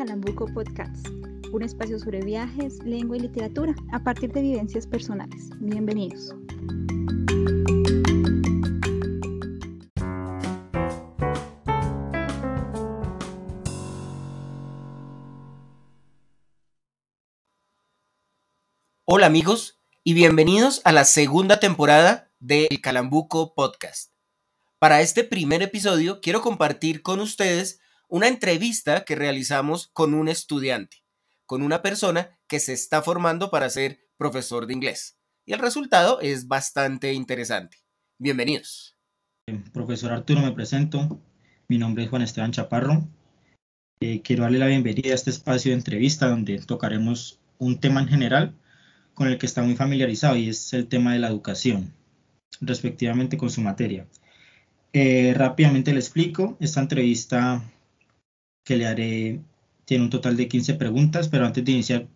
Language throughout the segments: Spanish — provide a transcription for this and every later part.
Calambuco Podcast, un espacio sobre viajes, lengua y literatura a partir de vivencias personales. Bienvenidos. Hola amigos y bienvenidos a la segunda temporada del Calambuco Podcast. Para este primer episodio quiero compartir con ustedes una entrevista que realizamos con un estudiante, con una persona que se está formando para ser profesor de inglés. Y el resultado es bastante interesante. Bienvenidos. Profesor Arturo, me presento. Mi nombre es Juan Esteban Chaparro. Eh, quiero darle la bienvenida a este espacio de entrevista donde tocaremos un tema en general con el que está muy familiarizado y es el tema de la educación, respectivamente con su materia. Eh, rápidamente le explico, esta entrevista que le haré tiene un total de 15 preguntas, pero antes de iniciar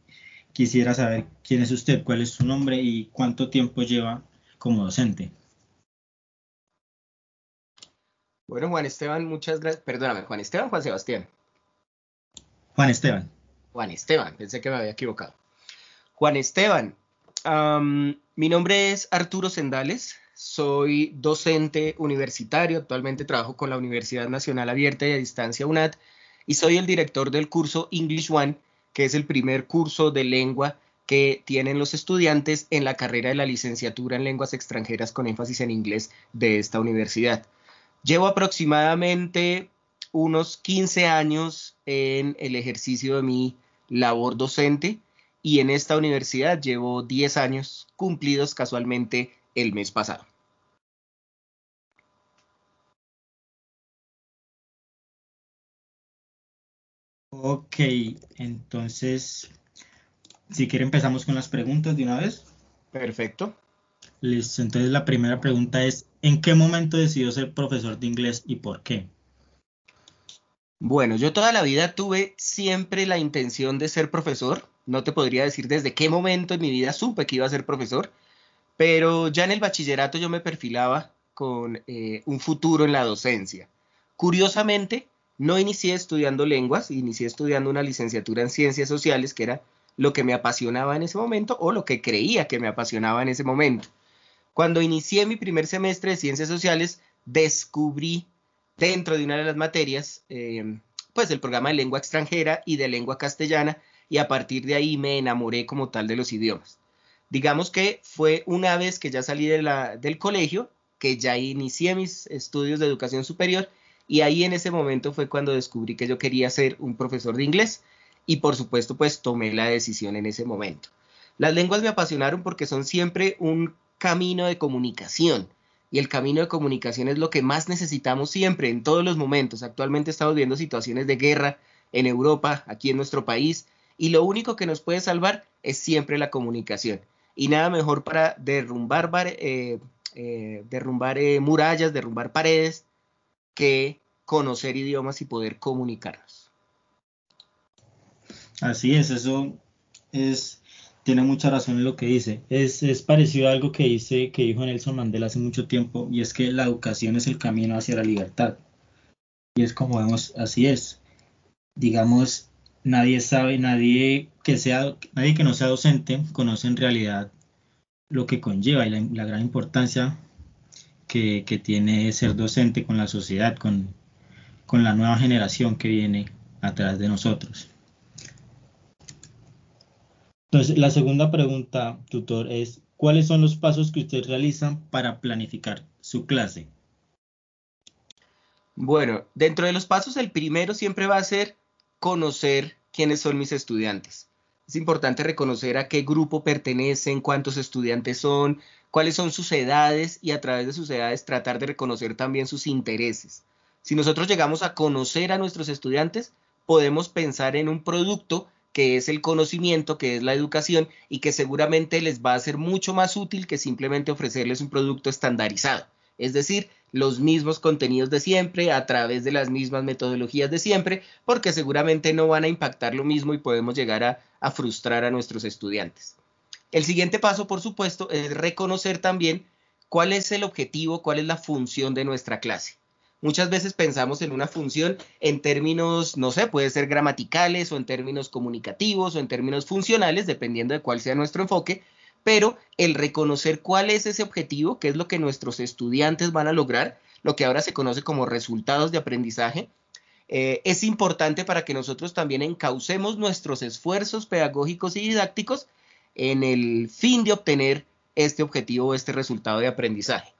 quisiera saber quién es usted, cuál es su nombre y cuánto tiempo lleva como docente. Bueno, Juan Esteban, muchas gracias. Perdóname, Juan Esteban, Juan Sebastián. Juan Esteban. Juan Esteban, pensé que me había equivocado. Juan Esteban, mi nombre es Arturo Sendales, soy docente universitario, actualmente trabajo con la Universidad Nacional Abierta y a Distancia UNAD y soy el director del curso English One, que es el primer curso de lengua que tienen los estudiantes en la carrera de la licenciatura en lenguas extranjeras con énfasis en inglés de esta universidad. Llevo aproximadamente unos 15 años en el ejercicio de mi labor docente y en esta universidad llevo 10 años cumplidos casualmente el mes pasado. Ok, entonces, si quiere empezamos con las preguntas de una vez. Perfecto. Listo, entonces la primera pregunta es, ¿en qué momento decidió ser profesor de inglés y por qué? Bueno, yo toda la vida tuve siempre la intención de ser profesor. No te podría decir desde qué momento en mi vida supe que iba a ser profesor, pero ya en el bachillerato yo me perfilaba con eh, un futuro en la docencia. Curiosamente, no inicié estudiando lenguas, inicié estudiando una licenciatura en ciencias sociales, que era lo que me apasionaba en ese momento o lo que creía que me apasionaba en ese momento. Cuando inicié mi primer semestre de ciencias sociales, descubrí dentro de una de las materias, em, pues el programa de lengua extranjera y de lengua castellana, y a partir de ahí me enamoré como tal de los idiomas. Digamos que fue una vez que ya salí de del colegio, que ya inicié mis estudios de educación superior y ahí en ese momento fue cuando descubrí que yo quería ser un profesor de inglés y por supuesto pues tomé la decisión en ese momento. Las lenguas me apasionaron porque son siempre un camino de comunicación y el camino de comunicación es lo que más necesitamos siempre en todos los momentos. Actualmente estamos viendo situaciones de guerra en Europa, aquí en nuestro país y lo único que nos puede salvar es siempre la comunicación. Y nada mejor para derrumbar, eh, eh, derrumbar eh, murallas, derrumbar paredes, que conocer idiomas y poder comunicarnos. Así es, eso es, tiene mucha razón en lo que dice. Es, es parecido a algo que dice, que dijo Nelson Mandela hace mucho tiempo, y es que la educación es el camino hacia la libertad. Y es como vemos, así es. Digamos, nadie sabe, nadie que sea, nadie que no sea docente conoce en realidad lo que conlleva y la gran importancia que, tiene ser docente con la sociedad, con, con la nueva generación que viene atrás de nosotros. Entonces, la segunda pregunta, tutor, es, ¿cuáles son los pasos que usted realiza para planificar su clase? Bueno, dentro de los pasos, el primero siempre va a ser conocer quiénes son mis estudiantes. Es importante reconocer a qué grupo pertenecen, cuántos estudiantes son, cuáles son sus edades y a través de sus edades tratar de reconocer también sus intereses. Si nosotros llegamos a conocer a nuestros estudiantes, podemos pensar en un producto que es el conocimiento, que es la educación y que seguramente les va a ser mucho más útil que simplemente ofrecerles un producto estandarizado. Es decir, los mismos contenidos de siempre, a través de las mismas metodologías de siempre, porque seguramente no van a impactar lo mismo y podemos llegar a, frustrar a nuestros estudiantes. El siguiente paso, por supuesto, es reconocer también cuál es el objetivo, cuál es la función de nuestra clase. Muchas veces pensamos en una función en términos, no sé, puede ser gramaticales o en términos comunicativos o en términos funcionales, dependiendo de cuál sea nuestro enfoque, pero el reconocer cuál es ese objetivo, qué es lo que nuestros estudiantes van a lograr, lo que ahora se conoce como resultados de aprendizaje, eh, es importante para que nosotros también encaucemos nuestros esfuerzos pedagógicos y didácticos en el fin de obtener este objetivo o este resultado de aprendizaje.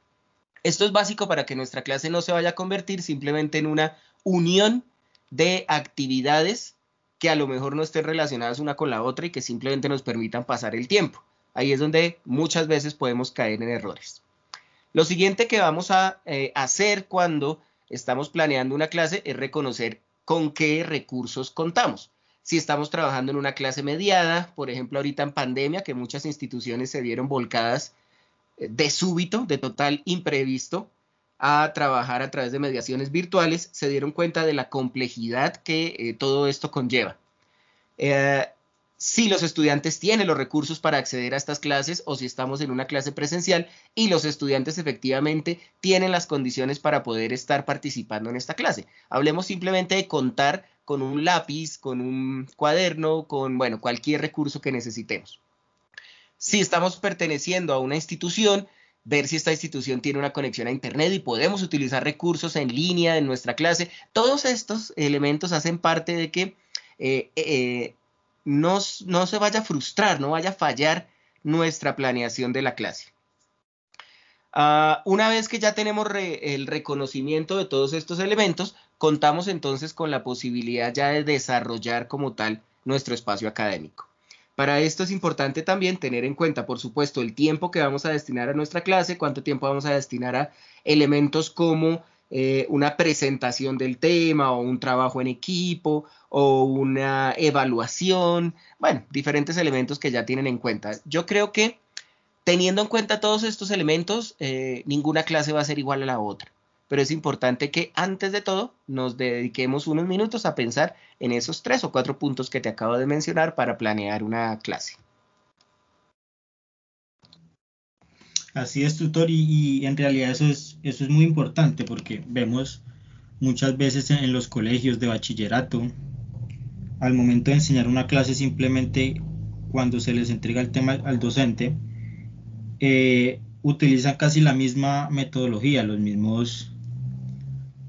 Esto es básico para que nuestra clase no se vaya a convertir simplemente en una unión de actividades que a lo mejor no estén relacionadas una con la otra y que simplemente nos permitan pasar el tiempo. Ahí es donde muchas veces podemos caer en errores. Lo siguiente que vamos a eh, hacer cuando estamos planeando una clase es reconocer con qué recursos contamos. Si estamos trabajando en una clase mediada, por ejemplo ahorita en pandemia, que muchas instituciones se vieron volcadas de súbito, de total imprevisto, a trabajar a través de mediaciones virtuales, se dieron cuenta de la complejidad que eh, todo esto conlleva. Eh, si los estudiantes tienen los recursos para acceder a estas clases o si estamos en una clase presencial y los estudiantes efectivamente tienen las condiciones para poder estar participando en esta clase. Hablemos simplemente de contar con un lápiz, con un cuaderno, con bueno, cualquier recurso que necesitemos si estamos perteneciendo a una institución, ver si esta institución tiene una conexión a Internet y podemos utilizar recursos en línea en nuestra clase. Todos estos elementos hacen parte de que eh, eh, no, se vaya a frustrar, no vaya a fallar nuestra planeación de la clase. Ah, una vez que ya tenemos el reconocimiento de todos estos elementos, contamos entonces con la posibilidad ya de desarrollar como tal nuestro espacio académico. Para esto es importante también tener en cuenta, por supuesto, el tiempo que vamos a destinar a nuestra clase, cuánto tiempo vamos a destinar a elementos como eh, una presentación del tema o un trabajo en equipo o una evaluación, bueno, diferentes elementos que ya tienen en cuenta. Yo creo que teniendo en cuenta todos estos elementos, eh, ninguna clase va a ser igual a la otra pero es importante que antes de todo nos dediquemos unos minutos a pensar en esos tres o cuatro puntos que te acabo de mencionar para planear una clase. Así es, tutor, y, en realidad eso es, eso es muy importante porque vemos muchas veces en, los colegios de bachillerato, al momento de enseñar una clase simplemente cuando se les entrega el tema al docente, eh, utilizan casi la misma metodología, los mismos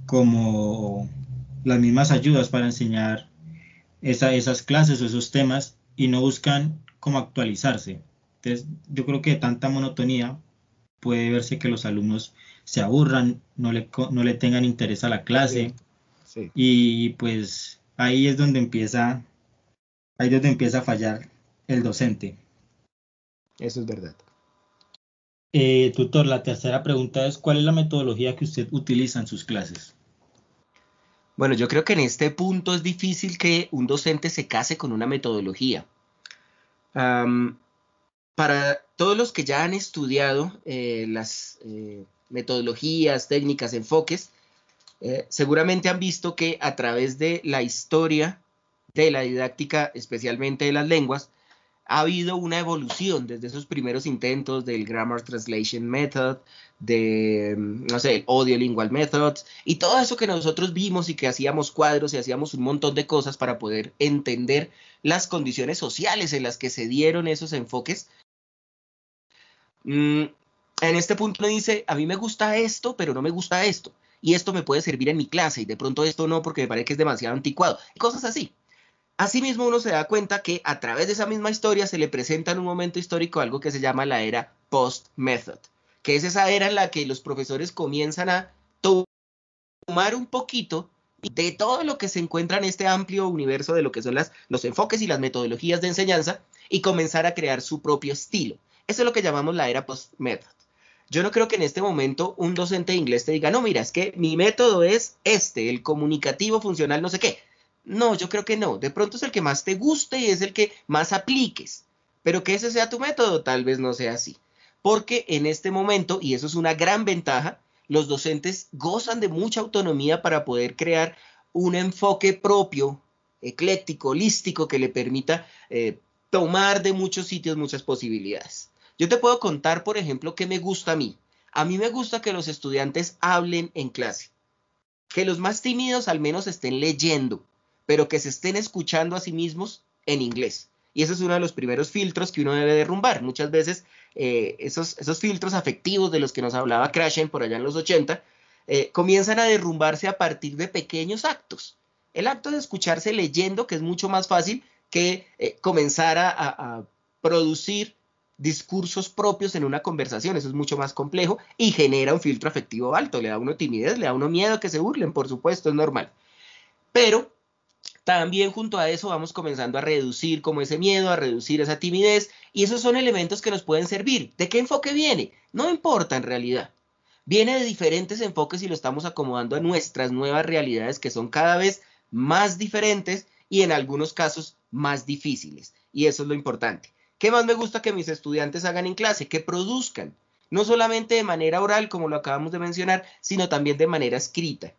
como las mismas ayudas para enseñar esas clases o esos temas y no buscan cómo actualizarse. Entonces, yo creo que tanta monotonía puede verse que los alumnos se aburran, no le, no le tengan interés a la clase y pues ahí es donde empieza ahí es donde empieza a fallar el docente. Eso es verdad. Eh, tutor, la tercera pregunta es, ¿cuál es la metodología que usted utiliza en sus clases? Bueno, yo creo que en este punto es difícil que un docente se case con una metodología. Para todos los que ya han estudiado eh, las eh, metodologías, técnicas, enfoques, eh, seguramente han visto que a través de la historia de la didáctica, especialmente de las lenguas, ha habido una evolución desde esos primeros intentos del Grammar Translation Method, de, mm, no sé, el Audio Lingual Methods, y todo eso que nosotros vimos y que hacíamos cuadros y hacíamos un montón de cosas para poder entender las condiciones sociales en las que se dieron esos enfoques. Mm, en este punto dice, a mí me gusta esto, pero no me gusta esto, y esto me puede servir en mi clase, y de pronto esto no porque me parece que es demasiado anticuado, cosas así. Asimismo, uno se da cuenta que a través de esa misma historia se le presenta en un momento histórico algo que se llama la era post-method, que es esa era en la que los profesores comienzan a tomar un poquito de todo lo que se encuentra en este amplio universo de lo que son los enfoques y las metodologías de enseñanza y comenzar a crear su propio estilo. Eso es lo que llamamos la era post-method. Yo no creo que en este momento un docente de inglés te diga, no, mira, es que mi método es este, el comunicativo funcional, no sé qué. No, yo creo que no. De pronto es el que más te guste y es el que más apliques. Pero que ese sea tu método, tal vez no sea así. Porque en este momento, y eso es una gran ventaja, los docentes gozan de mucha autonomía para poder crear un enfoque propio, ecléctico, holístico, que le permita eh, tomar de muchos sitios muchas posibilidades. Yo te puedo contar, por ejemplo, qué me gusta a mí. A mí me gusta que los estudiantes hablen en clase. que los más tímidos al menos estén leyendo, pero que se estén escuchando a sí mismos en inglés. Y ese es uno de los primeros filtros que uno debe derrumbar. Muchas veces eh, esos, esos filtros afectivos de los que nos hablaba Krashen por allá en los 80 eh, comienzan a derrumbarse a partir de pequeños actos. El acto de escucharse leyendo, que es mucho más fácil que eh, comenzar a, producir discursos propios en una conversación. Eso es mucho más complejo y genera un filtro afectivo alto. Le da a uno timidez, le da a uno miedo que se burlen, por supuesto, es normal. Pero también junto a eso vamos comenzando a reducir como ese miedo, a reducir esa timidez y esos son elementos que nos pueden servir. ¿De qué enfoque viene? No importa en realidad. Viene de diferentes enfoques y lo estamos acomodando a nuestras nuevas realidades que son cada vez más diferentes y en algunos casos más difíciles. Y eso es lo importante. ¿Qué más me gusta que mis estudiantes hagan en clase? Que produzcan, no solamente de manera oral, como lo acabamos de mencionar, sino también de manera escrita.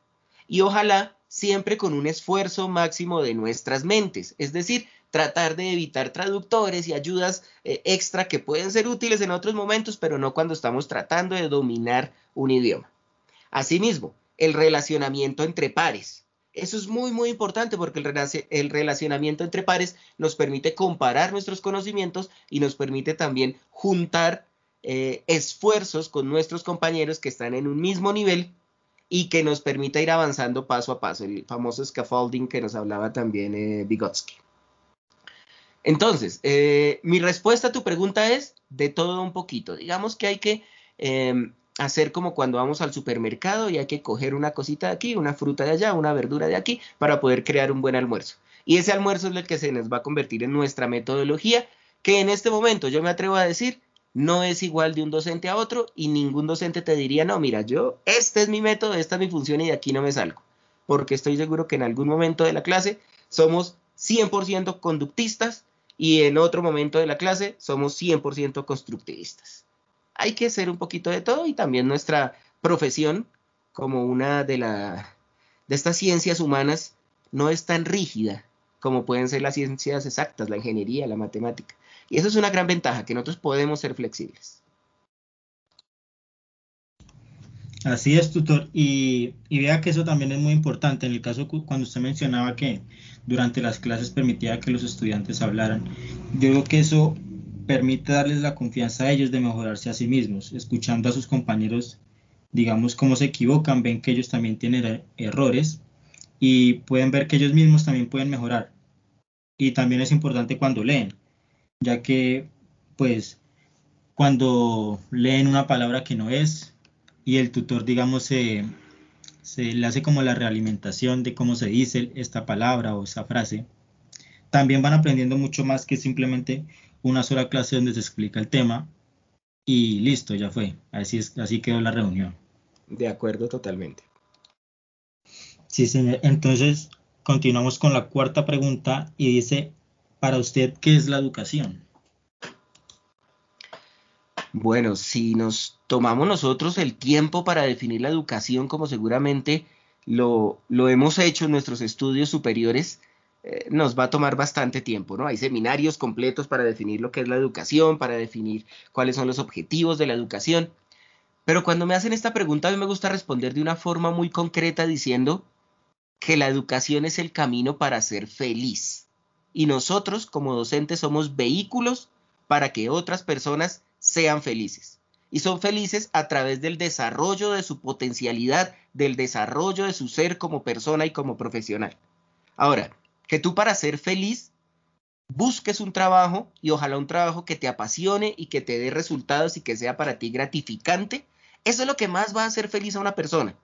Y ojalá siempre con un esfuerzo máximo de nuestras mentes, es decir, tratar de evitar traductores y ayudas eh, extra que pueden ser útiles en otros momentos, pero no cuando estamos tratando de dominar un idioma. Asimismo, el relacionamiento entre pares. Eso es muy, muy importante porque el, relacionamiento entre pares nos permite comparar nuestros conocimientos y nos permite también juntar eh, esfuerzos con nuestros compañeros que están en un mismo nivel y que nos permite ir avanzando paso a paso, el famoso scaffolding que nos hablaba también eh, Vygotsky. Entonces, eh, mi respuesta a tu pregunta es de todo un poquito. Digamos que hay que em, hacer como cuando vamos al supermercado y hay que coger una cosita de aquí, una fruta de allá, una verdura de aquí, para poder crear un buen almuerzo. Y ese almuerzo es el que se nos va a convertir en nuestra metodología, que en este momento yo me atrevo a decir, no es igual de un docente a otro y ningún docente te diría, no, mira, yo, este es mi método, esta es mi función y de aquí no me salgo. Porque estoy seguro que en algún momento de la clase somos 100% conductistas y en otro momento de la clase somos 100% constructivistas hay que ser un poquito de todo y también nuestra profesión como una de, la, de estas ciencias humanas no es tan rígida como pueden ser las ciencias exactas, la ingeniería, la matemática. Y eso es una gran ventaja, que nosotros podemos ser flexibles. Así es, tutor. Y, y, vea que eso también es muy importante. En el caso cuando usted mencionaba que durante las clases permitía que los estudiantes hablaran, yo creo que eso permite darles la confianza a ellos de mejorarse a sí mismos, escuchando a sus compañeros, digamos, cómo se equivocan, ven que ellos también tienen er-, errores y pueden ver que ellos mismos también pueden mejorar. Y también es importante cuando leen, ya que, pues, cuando leen una palabra que no es y el tutor, digamos, se, se le hace como la realimentación de cómo se dice esta palabra o esa frase, también van aprendiendo mucho más que simplemente una sola clase donde se explica el tema y listo, ya fue. Así, es, así quedó la reunión. De acuerdo totalmente. Sí, señor. Entonces, continuamos con la cuarta pregunta y dice, para usted, ¿qué es la educación? Bueno, si nos tomamos nosotros el tiempo para definir la educación como seguramente lo, lo hemos hecho en nuestros estudios superiores, eh, nos va a tomar bastante tiempo, ¿no? Hay seminarios completos para definir lo que es la educación, para definir cuáles son los objetivos de la educación. Pero cuando me hacen esta pregunta, a mí me gusta responder de una forma muy concreta diciendo que la educación es el camino para ser feliz. Y nosotros, como docentes, somos vehículos para que otras personas sean felices. Y son felices a través del desarrollo de su potencialidad, del desarrollo de su ser como persona y como profesional. Ahora, que tú para ser feliz busques un trabajo y ojalá un trabajo que te apasione y que te dé resultados y que sea para ti gratificante. Eso es lo que más va a hacer feliz a una persona.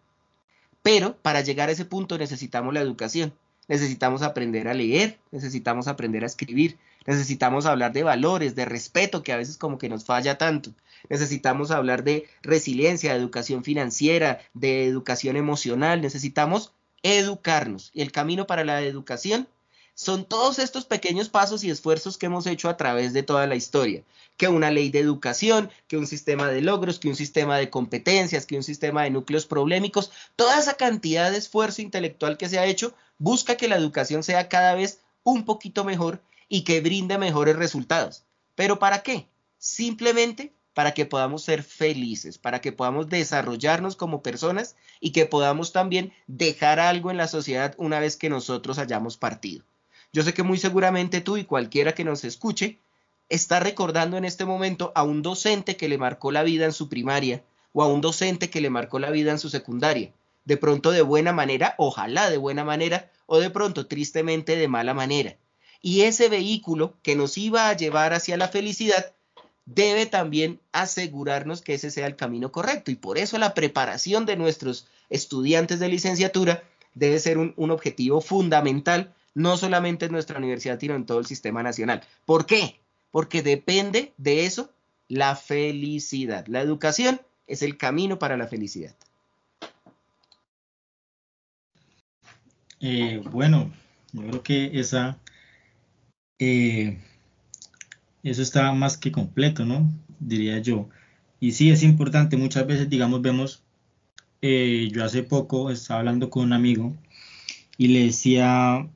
Pero para llegar a ese punto necesitamos la educación. Necesitamos aprender a leer, necesitamos aprender a escribir, necesitamos hablar de valores, de respeto, que a veces como que nos falla tanto. Necesitamos hablar de resiliencia, de educación financiera, de educación emocional. Necesitamos educarnos. Y el camino para la educación son todos estos pequeños pasos y esfuerzos que hemos hecho a través de toda la historia. Que una ley de educación, que un sistema de logros, que un sistema de competencias, que un sistema de núcleos problemáticos, toda esa cantidad de esfuerzo intelectual que se ha hecho busca que la educación sea cada vez un poquito mejor y que brinde mejores resultados. ¿Pero para qué? Simplemente para que podamos ser felices, para que podamos desarrollarnos como personas y que podamos también dejar algo en la sociedad una vez que nosotros hayamos partido. Yo sé que muy seguramente tú y cualquiera que nos escuche está recordando en este momento a un docente que le marcó la vida en su primaria o a un docente que le marcó la vida en su secundaria. De pronto de buena manera, ojalá de buena manera, o de pronto tristemente de mala manera. Y ese vehículo que nos iba a llevar hacia la felicidad debe también asegurarnos que ese sea el camino correcto. Y por eso la preparación de nuestros estudiantes de licenciatura debe ser un, objetivo fundamental, no solamente en nuestra universidad, sino en todo el sistema nacional. ¿Por qué? Porque depende de eso la felicidad. La educación es el camino para la felicidad. Eh, bueno, yo creo que esa, eh, eso está más que completo, ¿no? Diría yo. Y sí, es importante, muchas veces, digamos, vemos, eh, yo hace poco estaba hablando con un amigo y le decía,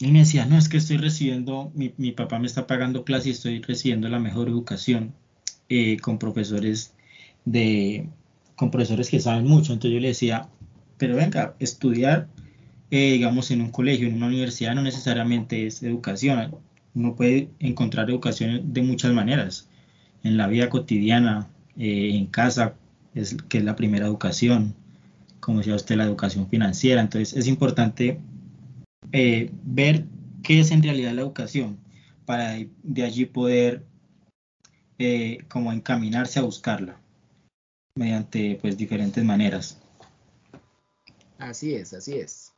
y me decía, no, es que estoy recibiendo, mi, mi papá me está pagando clase y estoy recibiendo la mejor educación con profesores de, con profesores que saben mucho. Entonces yo le decía, pero venga, estudiar eh, digamos, en un colegio, en una universidad, no necesariamente es educación. Uno puede encontrar educación de muchas maneras. En la vida cotidiana, eh, en casa, es, que es la primera educación, como decía usted, la educación financiera. Entonces, es importante eh, ver qué es en realidad la educación para de allí poder como encaminarse a buscarla mediante pues diferentes maneras. Así es, así es.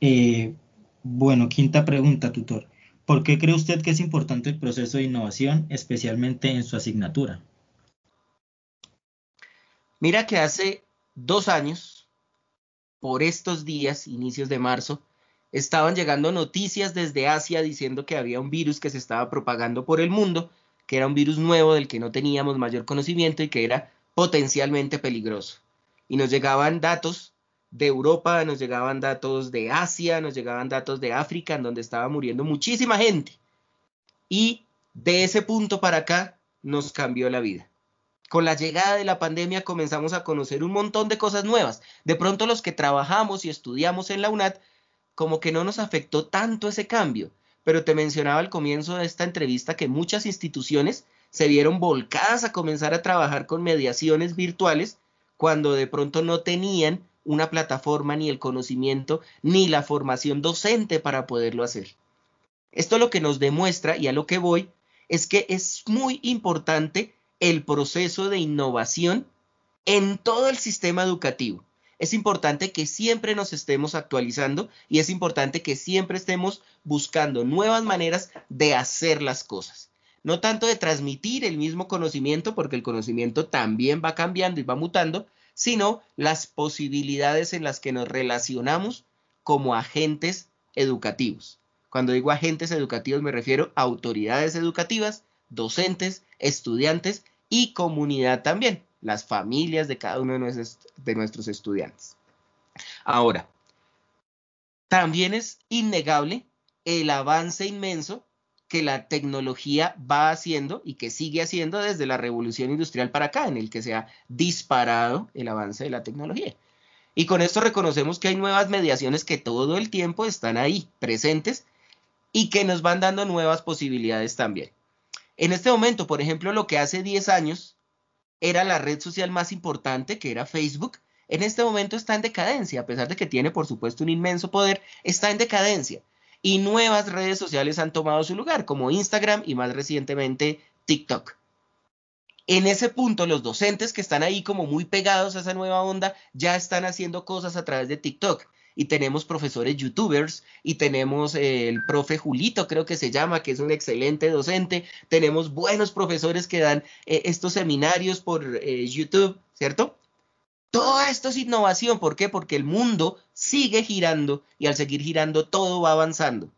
Eh, bueno, quinta pregunta, tutor. ¿Por qué cree usted que es importante el proceso de innovación, especialmente en su asignatura? Mira que hace dos años, por estos días, inicios de marzo, estaban llegando noticias desde Asia diciendo que había un virus que se estaba propagando por el mundo, que era un virus nuevo del que no teníamos mayor conocimiento y que era potencialmente peligroso. Y nos llegaban datos de Europa, nos llegaban datos de Asia, nos llegaban datos de África, en donde estaba muriendo muchísima gente. Y de ese punto para acá nos cambió la vida. Con la llegada de la pandemia comenzamos a conocer un montón de cosas nuevas. De pronto los que trabajamos y estudiamos en la UNAD, como que no nos afectó tanto ese cambio. Pero te mencionaba al comienzo de esta entrevista que muchas instituciones se vieron volcadas a comenzar a trabajar con mediaciones virtuales cuando de pronto no tenían una plataforma, ni el conocimiento, ni la formación docente para poderlo hacer. Esto lo que nos demuestra, y a lo que voy, es que es muy importante el proceso de innovación en todo el sistema educativo. Es importante que siempre nos estemos actualizando y es importante que siempre estemos buscando nuevas maneras de hacer las cosas. No tanto de transmitir el mismo conocimiento, porque el conocimiento también va cambiando y va mutando, sino las posibilidades en las que nos relacionamos como agentes educativos. Cuando digo agentes educativos me refiero a autoridades educativas, docentes, estudiantes y comunidad también, las familias de cada uno de nuestros, de nuestros estudiantes. Ahora, también es innegable el avance inmenso que la tecnología va haciendo y que sigue haciendo desde la revolución industrial para acá, en el que se ha disparado el avance de la tecnología. Y con esto reconocemos que hay nuevas mediaciones que todo el tiempo están ahí, presentes, y que nos van dando nuevas posibilidades también. En este momento, por ejemplo, lo que hace 10 años era la red social más importante, que era Facebook, en este momento está en decadencia, a pesar de que tiene, por supuesto, un inmenso poder, está en decadencia y nuevas redes sociales han tomado su lugar, como Instagram y más recientemente TikTok. En ese punto, los docentes que están ahí como muy pegados a esa nueva onda ya están haciendo cosas a través de TikTok. Y tenemos profesores youtubers y tenemos el profe Julito, creo que se llama, que es un excelente docente. Tenemos buenos profesores que dan eh, estos seminarios por eh, YouTube, ¿cierto? Todo esto es innovación. ¿Por qué? Porque el mundo sigue girando y al seguir girando todo va avanzando.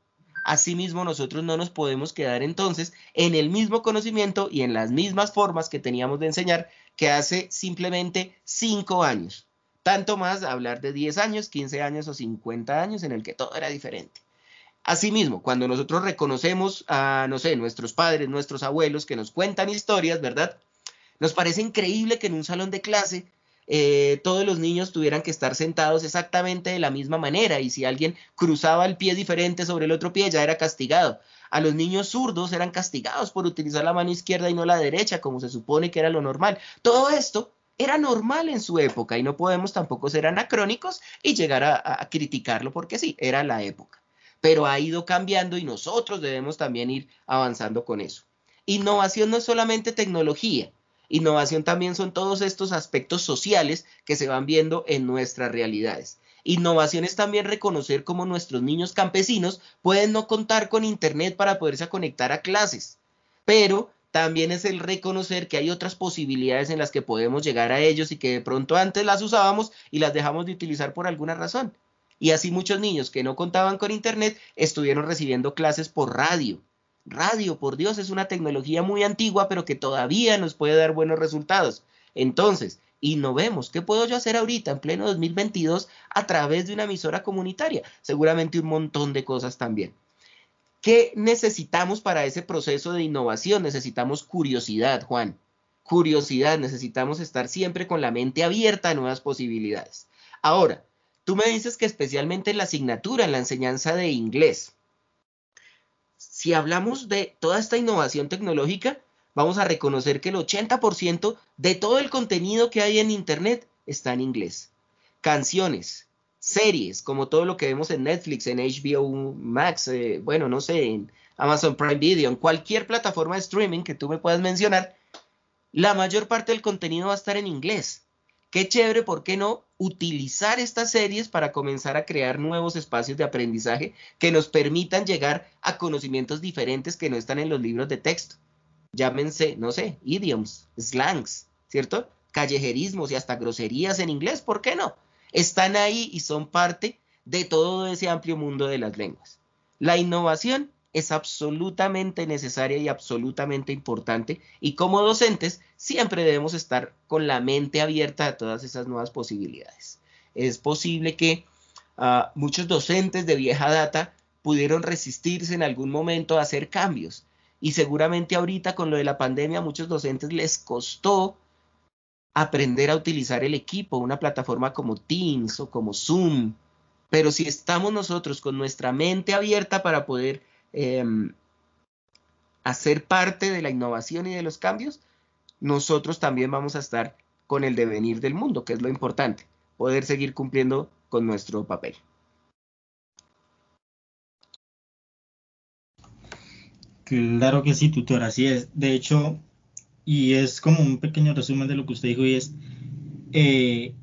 Asimismo, nosotros no nos podemos quedar entonces en el mismo conocimiento y en las mismas formas que teníamos de enseñar que hace simplemente cinco años. Tanto más hablar de 10 años, 15 años o 50 años en el que todo era diferente. Asimismo, cuando nosotros reconocemos a, no sé, nuestros padres, nuestros abuelos que nos cuentan historias, ¿verdad? Nos parece increíble que en un salón de clase eh, todos los niños tuvieran que estar sentados exactamente de la misma manera y si alguien cruzaba el pie diferente sobre el otro pie ya era castigado. A los niños zurdos eran castigados por utilizar la mano izquierda y no la derecha, como se supone que era lo normal. Todo esto era normal en su época y no podemos tampoco ser anacrónicos y llegar a, criticarlo porque sí, era la época. Pero ha ido cambiando y nosotros debemos también ir avanzando con eso. Innovación no es solamente tecnología, innovación también son todos estos aspectos sociales que se van viendo en nuestras realidades. Innovación es también reconocer cómo nuestros niños campesinos pueden no contar con Internet para poderse conectar a clases, pero también es el reconocer que hay otras posibilidades en las que podemos llegar a ellos y que de pronto antes las usábamos y las dejamos de utilizar por alguna razón. Y así muchos niños que no contaban con Internet estuvieron recibiendo clases por radio. Radio, por Dios, es una tecnología muy antigua, pero que todavía nos puede dar buenos resultados. Entonces, innovemos. ¿Qué puedo yo hacer ahorita, en pleno 2022, a través de una emisora comunitaria? Seguramente un montón de cosas también. ¿Qué necesitamos para ese proceso de innovación? Necesitamos curiosidad, Juan. Curiosidad, necesitamos estar siempre con la mente abierta a nuevas posibilidades. Ahora, tú me dices que especialmente en la asignatura, en la enseñanza de inglés, si hablamos de toda esta innovación tecnológica, vamos a reconocer que el 80% de todo el contenido que hay en Internet está en inglés. Canciones, series, como todo lo que vemos en Netflix, en HBO Max, eh, bueno, no sé, en Amazon Prime Video, en cualquier plataforma de streaming que tú me puedas mencionar, la mayor parte del contenido va a estar en inglés. Qué chévere, ¿por qué no utilizar estas series para comenzar a crear nuevos espacios de aprendizaje que nos permitan llegar a conocimientos diferentes que no están en los libros de texto? Llámense, no sé, idioms, slangs, ¿cierto? Callejerismos y hasta groserías en inglés, ¿por qué no? están ahí y son parte de todo ese amplio mundo de las lenguas. La innovación es absolutamente necesaria y absolutamente importante y como docentes siempre debemos estar con la mente abierta a todas esas nuevas posibilidades. Es posible que ah, muchos docentes de vieja data pudieron resistirse en algún momento a hacer cambios y seguramente ahorita con lo de la pandemia a muchos docentes les costó aprender a utilizar el equipo, una plataforma como Teams o como Zoom. Pero si estamos nosotros con nuestra mente abierta para poder em, hacer parte de la innovación y de los cambios, nosotros también vamos a estar con el devenir del mundo, que es lo importante, poder seguir cumpliendo con nuestro papel. Claro que sí, tutor, así es. De hecho, y es como un pequeño resumen de lo que usted dijo y es eh,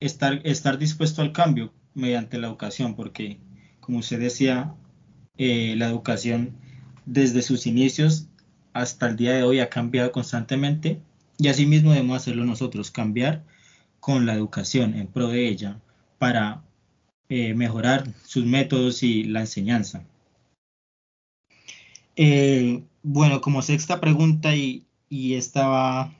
estar, estar dispuesto al cambio mediante la educación, porque como usted decía, eh, la educación desde sus inicios hasta el día de hoy ha cambiado constantemente y asimismo debemos hacerlo nosotros, cambiar con la educación en pro de ella para eh, mejorar sus métodos y la enseñanza. Bueno, como sexta pregunta y, y estaba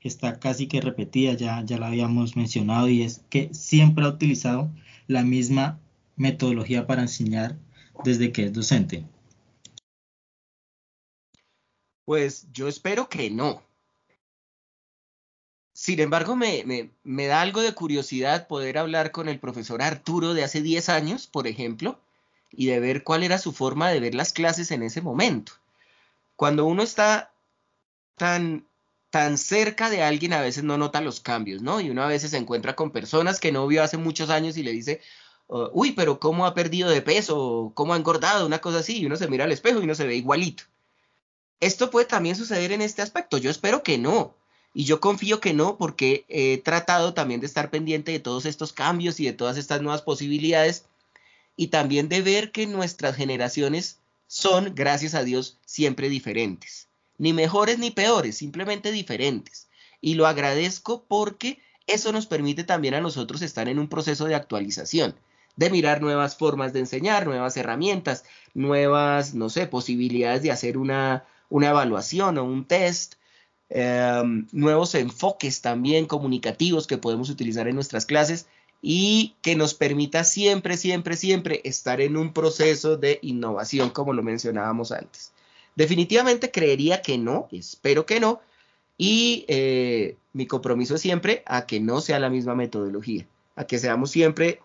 está casi que repetida, ya, ya la habíamos mencionado, y es que siempre ha utilizado la misma metodología para enseñar desde que es docente. Pues yo espero que no. Sin embargo, me, me, me, da algo de curiosidad poder hablar con el profesor Arturo de hace 10 años, por ejemplo, y de ver cuál era su forma de ver las clases en ese momento cuando uno está tan, tan cerca de alguien, a veces no nota los cambios, ¿no? Y uno a veces se encuentra con personas que no vio hace muchos años y le dice, oh, uy, pero ¿cómo ha perdido de peso? ¿Cómo ha engordado? Una cosa así, y uno se mira al espejo y uno se ve igualito. Esto puede también suceder en este aspecto. Yo espero que no. Y yo confío que no, porque he tratado también de estar pendiente de todos estos cambios y de todas estas nuevas posibilidades. Y también de ver que nuestras generaciones son, gracias a Dios, siempre diferentes. Ni mejores ni peores, simplemente diferentes. Y lo agradezco porque eso nos permite también a nosotros estar en un proceso de actualización, de mirar nuevas formas de enseñar, nuevas herramientas, nuevas, no sé, posibilidades de hacer una, una evaluación o un test, em, nuevos enfoques también comunicativos que podemos utilizar en nuestras clases y que nos permita siempre, siempre, siempre estar en un proceso de innovación, como lo mencionábamos antes. Definitivamente creería que no, espero que no, Y eh, mi compromiso es siempre a que no sea la misma metodología, a que seamos siempre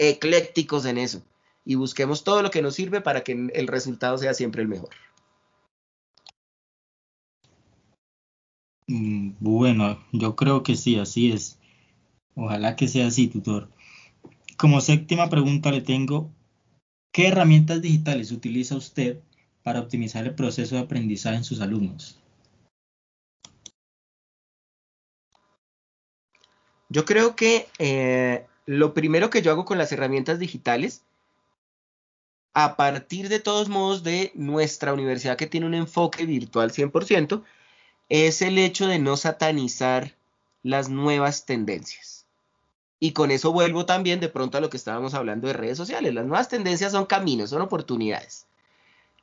eclécticos en eso y busquemos todo lo que nos sirve para que el resultado sea siempre el mejor. Mm, bueno, yo creo que sí, así es. Ojalá que sea así, tutor. Como séptima pregunta le tengo, ¿qué herramientas digitales utiliza usted para optimizar el proceso de aprendizaje en sus alumnos? Yo creo que eh, lo primero que yo hago con las herramientas digitales, a partir de todos modos de nuestra universidad que tiene un enfoque virtual 100%, es el hecho de no satanizar las nuevas tendencias. Y con eso vuelvo también de pronto a lo que estábamos hablando de redes sociales. Las nuevas tendencias son caminos, son oportunidades.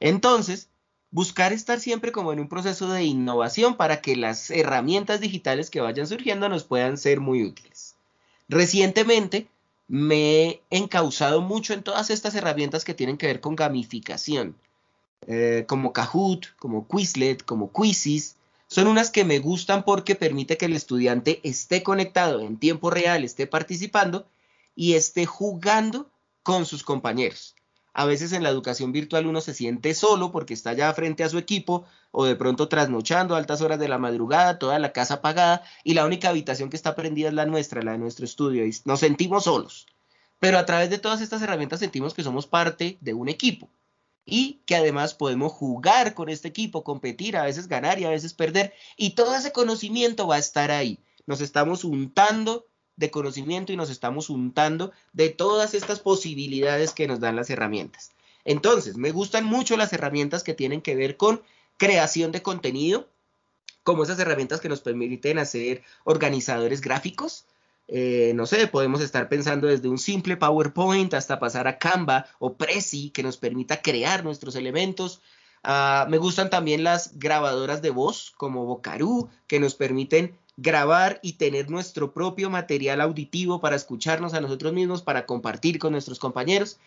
Entonces, buscar estar siempre como en un proceso de innovación para que las herramientas digitales que vayan surgiendo nos puedan ser muy útiles. Recientemente me he encauzado mucho en todas estas herramientas que tienen que ver con gamificación, eh, como Kahoot, como Quizlet, como Quizzes. Son unas que me gustan porque permite que el estudiante esté conectado en tiempo real, esté participando y esté jugando con sus compañeros. A veces en la educación virtual uno se siente solo porque está ya frente a su equipo o de pronto trasnochando a altas horas de la madrugada, toda la casa apagada y la única habitación que está prendida es la nuestra, la de nuestro estudio y nos sentimos solos. Pero a través de todas estas herramientas sentimos que somos parte de un equipo y que además podemos jugar con este equipo, competir, a veces ganar y a veces perder y todo ese conocimiento va a estar ahí. Nos estamos untando de conocimiento y nos estamos untando de todas estas posibilidades que nos dan las herramientas. Entonces, me gustan mucho las herramientas que tienen que ver con creación de contenido, como esas herramientas que nos permiten hacer organizadores gráficos. Eh, no sé, podemos estar pensando desde un simple PowerPoint hasta pasar a Canva o Prezi que nos permita crear nuestros elementos. Ah, me gustan también las grabadoras de voz como Vocaroo que nos permiten grabar y tener nuestro propio material auditivo para escucharnos a nosotros mismos, para compartir con nuestros compañeros.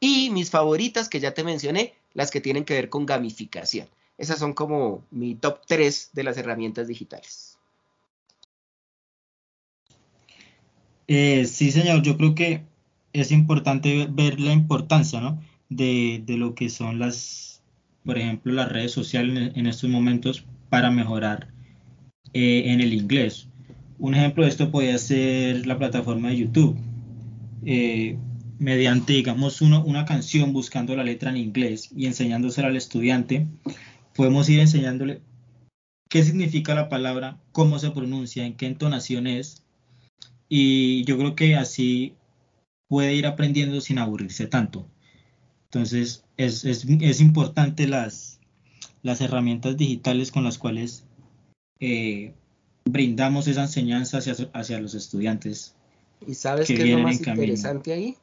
Y mis favoritas que ya te mencioné, las que tienen que ver con gamificación. Esas son como mi top 3 de las herramientas digitales. Eh, sí, señor, yo creo que es importante ver la importancia ¿no? de, de, lo que son las, por ejemplo, las redes sociales en estos momentos para mejorar eh, en el inglés. Un ejemplo de esto podría ser la plataforma de YouTube. Eh, mediante, digamos, una canción buscando la letra en inglés y enseñándosela al estudiante, podemos ir enseñándole qué significa la palabra, cómo se pronuncia, en qué entonación es. Y yo creo que así puede ir aprendiendo sin aburrirse tanto. Entonces, es, es, es importante las, las herramientas digitales con las cuales eh, brindamos esa enseñanza hacia, los estudiantes. ¿Y sabes qué es lo más interesante ahí?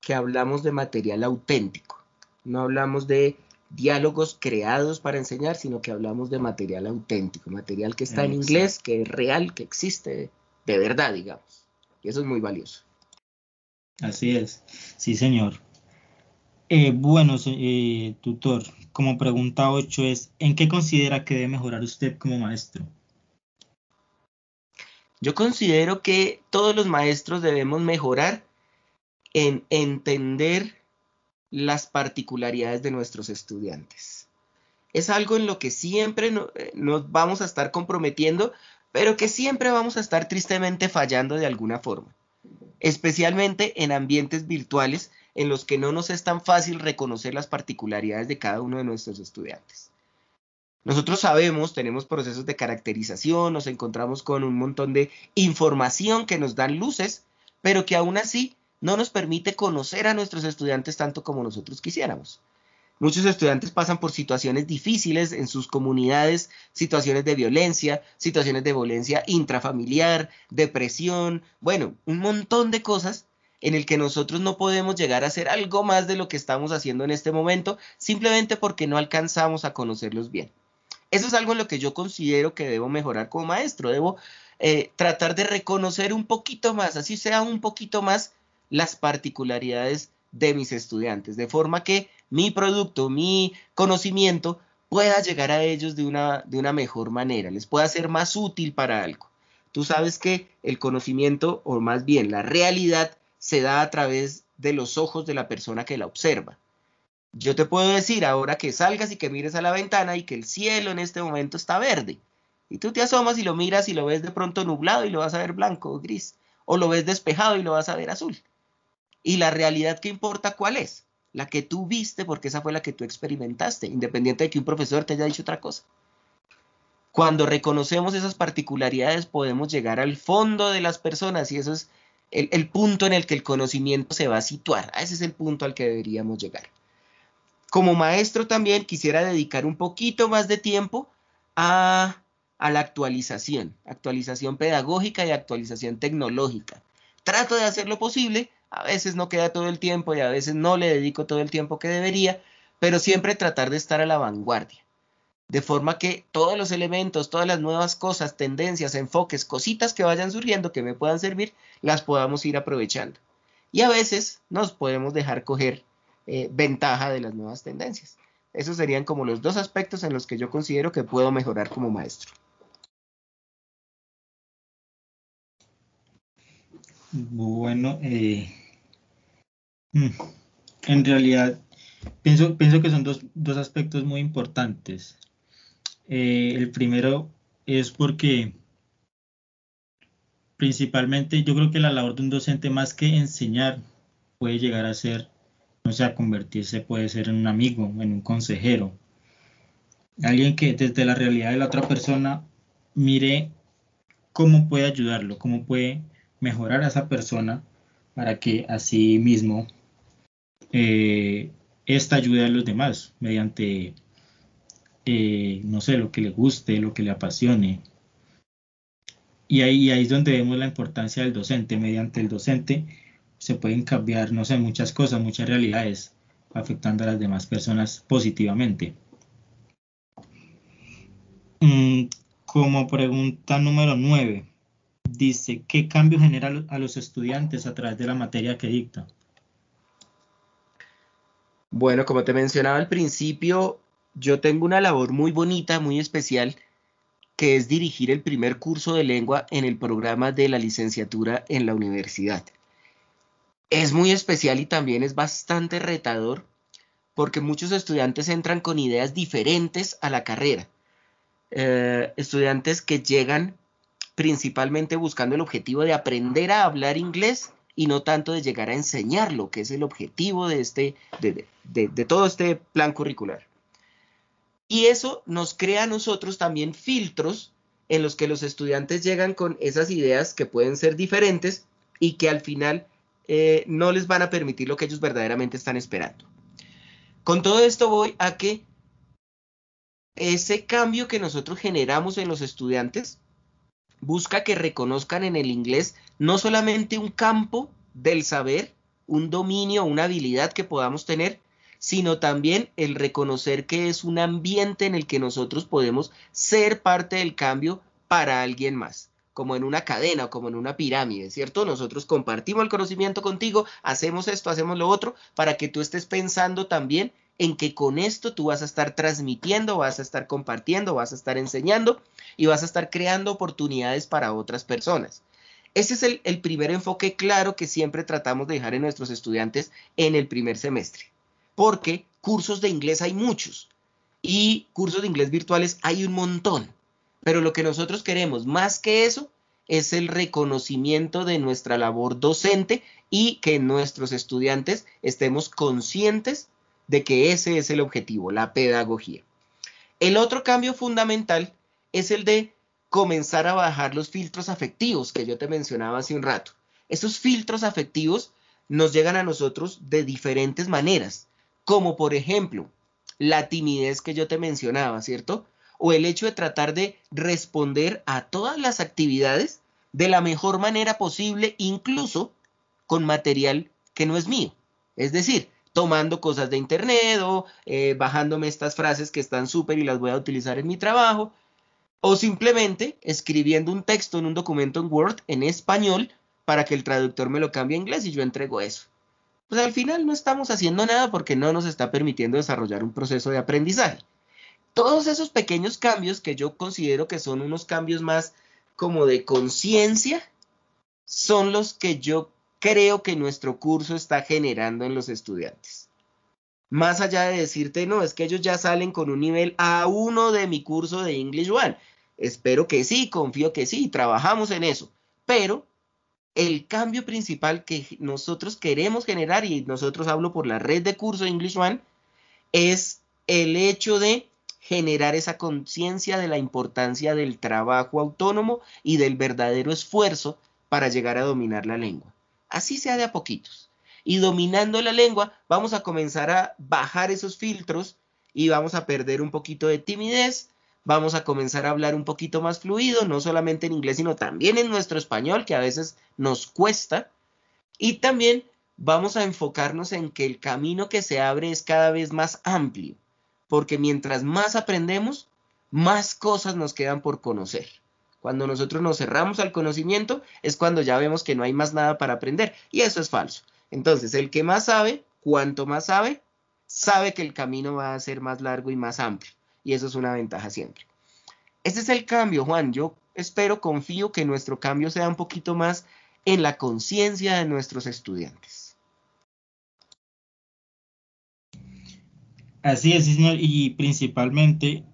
Que hablamos de material auténtico. No hablamos de diálogos creados para enseñar, sino que hablamos de material auténtico, material que está en inglés, que es real, que existe de verdad, digamos. Y eso es muy valioso. Así es, sí, señor. Eh, bueno, eh, tutor, como pregunta 8 es, ¿en qué considera que debe mejorar usted como maestro? Yo considero que todos los maestros debemos mejorar en entender las particularidades de nuestros estudiantes. Es algo en lo que siempre eh, nos vamos a estar comprometiendo, pero que siempre vamos a estar tristemente fallando de alguna forma, especialmente en ambientes virtuales en los que no nos es tan fácil reconocer las particularidades de cada uno de nuestros estudiantes. Nosotros sabemos, tenemos procesos de caracterización, nos encontramos con un montón de información que nos dan luces, pero que aún así no nos permite conocer a nuestros estudiantes tanto como nosotros quisiéramos. Muchos estudiantes pasan por situaciones difíciles en sus comunidades, situaciones de violencia, situaciones de violencia intrafamiliar, depresión, bueno, un montón de cosas en el que nosotros no podemos llegar a hacer algo más de lo que estamos haciendo en este momento, simplemente porque no alcanzamos a conocerlos bien. Eso es algo en lo que yo considero que debo mejorar como maestro. Debo eh, tratar de reconocer un poquito más, así sea un poquito más, las particularidades de mis estudiantes, de forma que mi producto, mi conocimiento pueda llegar a ellos de una, de una mejor manera, les pueda ser más útil para algo. Tú sabes que el conocimiento, o más bien la realidad, se da a través de los ojos de la persona que la observa. Yo te puedo decir ahora que salgas y que mires a la ventana y que el cielo en este momento está verde. Y tú te asomas y lo miras y lo ves de pronto nublado y lo vas a ver blanco o gris. O lo ves despejado y lo vas a ver azul. Y la realidad que importa cuál es? La que tú viste porque esa fue la que tú experimentaste, independiente de que un profesor te haya dicho otra cosa. Cuando reconocemos esas particularidades podemos llegar al fondo de las personas y eso es el, punto en el que el conocimiento se va a situar. Ese es el punto al que deberíamos llegar. Como maestro también quisiera dedicar un poquito más de tiempo a, la actualización, actualización pedagógica y actualización tecnológica. Trato de hacer lo posible, a veces no queda todo el tiempo y a veces no le dedico todo el tiempo que debería, pero siempre tratar de estar a la vanguardia. De forma que todos los elementos, todas las nuevas cosas, tendencias, enfoques, cositas que vayan surgiendo que me puedan servir, las podamos ir aprovechando. Y a veces nos podemos dejar coger eh, ventaja de las nuevas tendencias. Esos serían como los dos aspectos en los que yo considero que puedo mejorar como maestro. Bueno, eh, mm, en realidad pienso, pienso que son dos, dos aspectos muy importantes. Eh, el primero es porque principalmente yo creo que la labor de un docente más que enseñar puede llegar a ser o sea, convertirse puede ser en un amigo, en un consejero. Alguien que desde la realidad de la otra persona mire cómo puede ayudarlo, cómo puede mejorar a esa persona para que así mismo eh, esta ayude a los demás mediante, eh, no sé, lo que le guste, lo que le apasione. Y ahí, ahí es donde vemos la importancia del docente. Mediante el docente se pueden cambiar, no sé, muchas cosas, muchas realidades, afectando a las demás personas positivamente. Mm, como pregunta número 9, dice, ¿qué cambio genera a los estudiantes a través de la materia que dicta? Bueno, como te mencionaba al principio, yo tengo una labor muy bonita, muy especial, que es dirigir el primer curso de lengua en el programa de la licenciatura en la universidad es muy especial y también es bastante retador porque muchos estudiantes entran con ideas diferentes a la carrera. Eh, estudiantes que llegan principalmente buscando el objetivo de aprender a hablar inglés y no tanto de llegar a enseñarlo, que es el objetivo de, este, de, de todo este plan curricular. Y eso nos crea a nosotros también filtros en los que los estudiantes llegan con esas ideas que pueden ser diferentes y que al final eh, no les van a permitir lo que ellos verdaderamente están esperando. Con todo esto voy a que ese cambio que nosotros generamos en los estudiantes busca que reconozcan en el inglés no solamente un campo del saber, un dominio, una habilidad que podamos tener, sino también el reconocer que es un ambiente en el que nosotros podemos ser parte del cambio para alguien más como en una cadena o como en una pirámide, ¿cierto? Nosotros compartimos el conocimiento contigo, hacemos esto, hacemos lo otro, para que tú estés pensando también en que con esto tú vas a estar transmitiendo, vas a estar compartiendo, vas a estar enseñando y vas a estar creando oportunidades para otras personas. Ese es el, primer enfoque claro que siempre tratamos de dejar en nuestros estudiantes en el primer semestre, porque cursos de inglés hay muchos y cursos de inglés virtuales hay un montón. Pero lo que nosotros queremos más que eso es el reconocimiento de nuestra labor docente y que nuestros estudiantes estemos conscientes de que ese es el objetivo, la pedagogía. El otro cambio fundamental es el de comenzar a bajar los filtros afectivos que yo te mencionaba hace un rato. Esos filtros afectivos nos llegan a nosotros de diferentes maneras, como por ejemplo la timidez que yo te mencionaba, ¿cierto? o el hecho de tratar de responder a todas las actividades de la mejor manera posible, incluso con material que no es mío. Es decir, tomando cosas de internet o eh, bajándome estas frases que están súper y las voy a utilizar en mi trabajo, o simplemente escribiendo un texto en un documento en Word en español para que el traductor me lo cambie a inglés y yo entrego eso. Pues al final no estamos haciendo nada porque no nos está permitiendo desarrollar un proceso de aprendizaje. todos esos pequeños cambios que yo considero que son unos cambios más como de conciencia, son los que yo creo que nuestro curso está generando en los estudiantes. Más allá de decirte, no, es que ellos ya salen con un nivel A1 de mi curso de English One. Espero que sí, confío que sí, trabajamos en eso. Pero el cambio principal que nosotros queremos generar, y nosotros hablo por la red de curso English One, es el hecho de generar esa conciencia de la importancia del trabajo autónomo y del verdadero esfuerzo para llegar a dominar la lengua. Así sea de a poquitos. Y dominando la lengua, vamos a comenzar a bajar esos filtros y vamos a perder un poquito de timidez, vamos a comenzar a hablar un poquito más fluido, no solamente en inglés, sino también en nuestro español, que a veces nos cuesta. Y también vamos a enfocarnos en que el camino que se abre es cada vez más amplio, porque mientras más aprendemos, más cosas nos quedan por conocer. Cuando nosotros nos cerramos al conocimiento es cuando ya vemos que no hay más nada para aprender, y eso es falso. Entonces, el que más sabe, cuanto más sabe, sabe que el camino va a ser más largo y más amplio y eso es una ventaja siempre. Ese es el cambio, Juan. Yo espero, confío que nuestro cambio sea un poquito más en la conciencia de nuestros estudiantes. Así es, y principalmente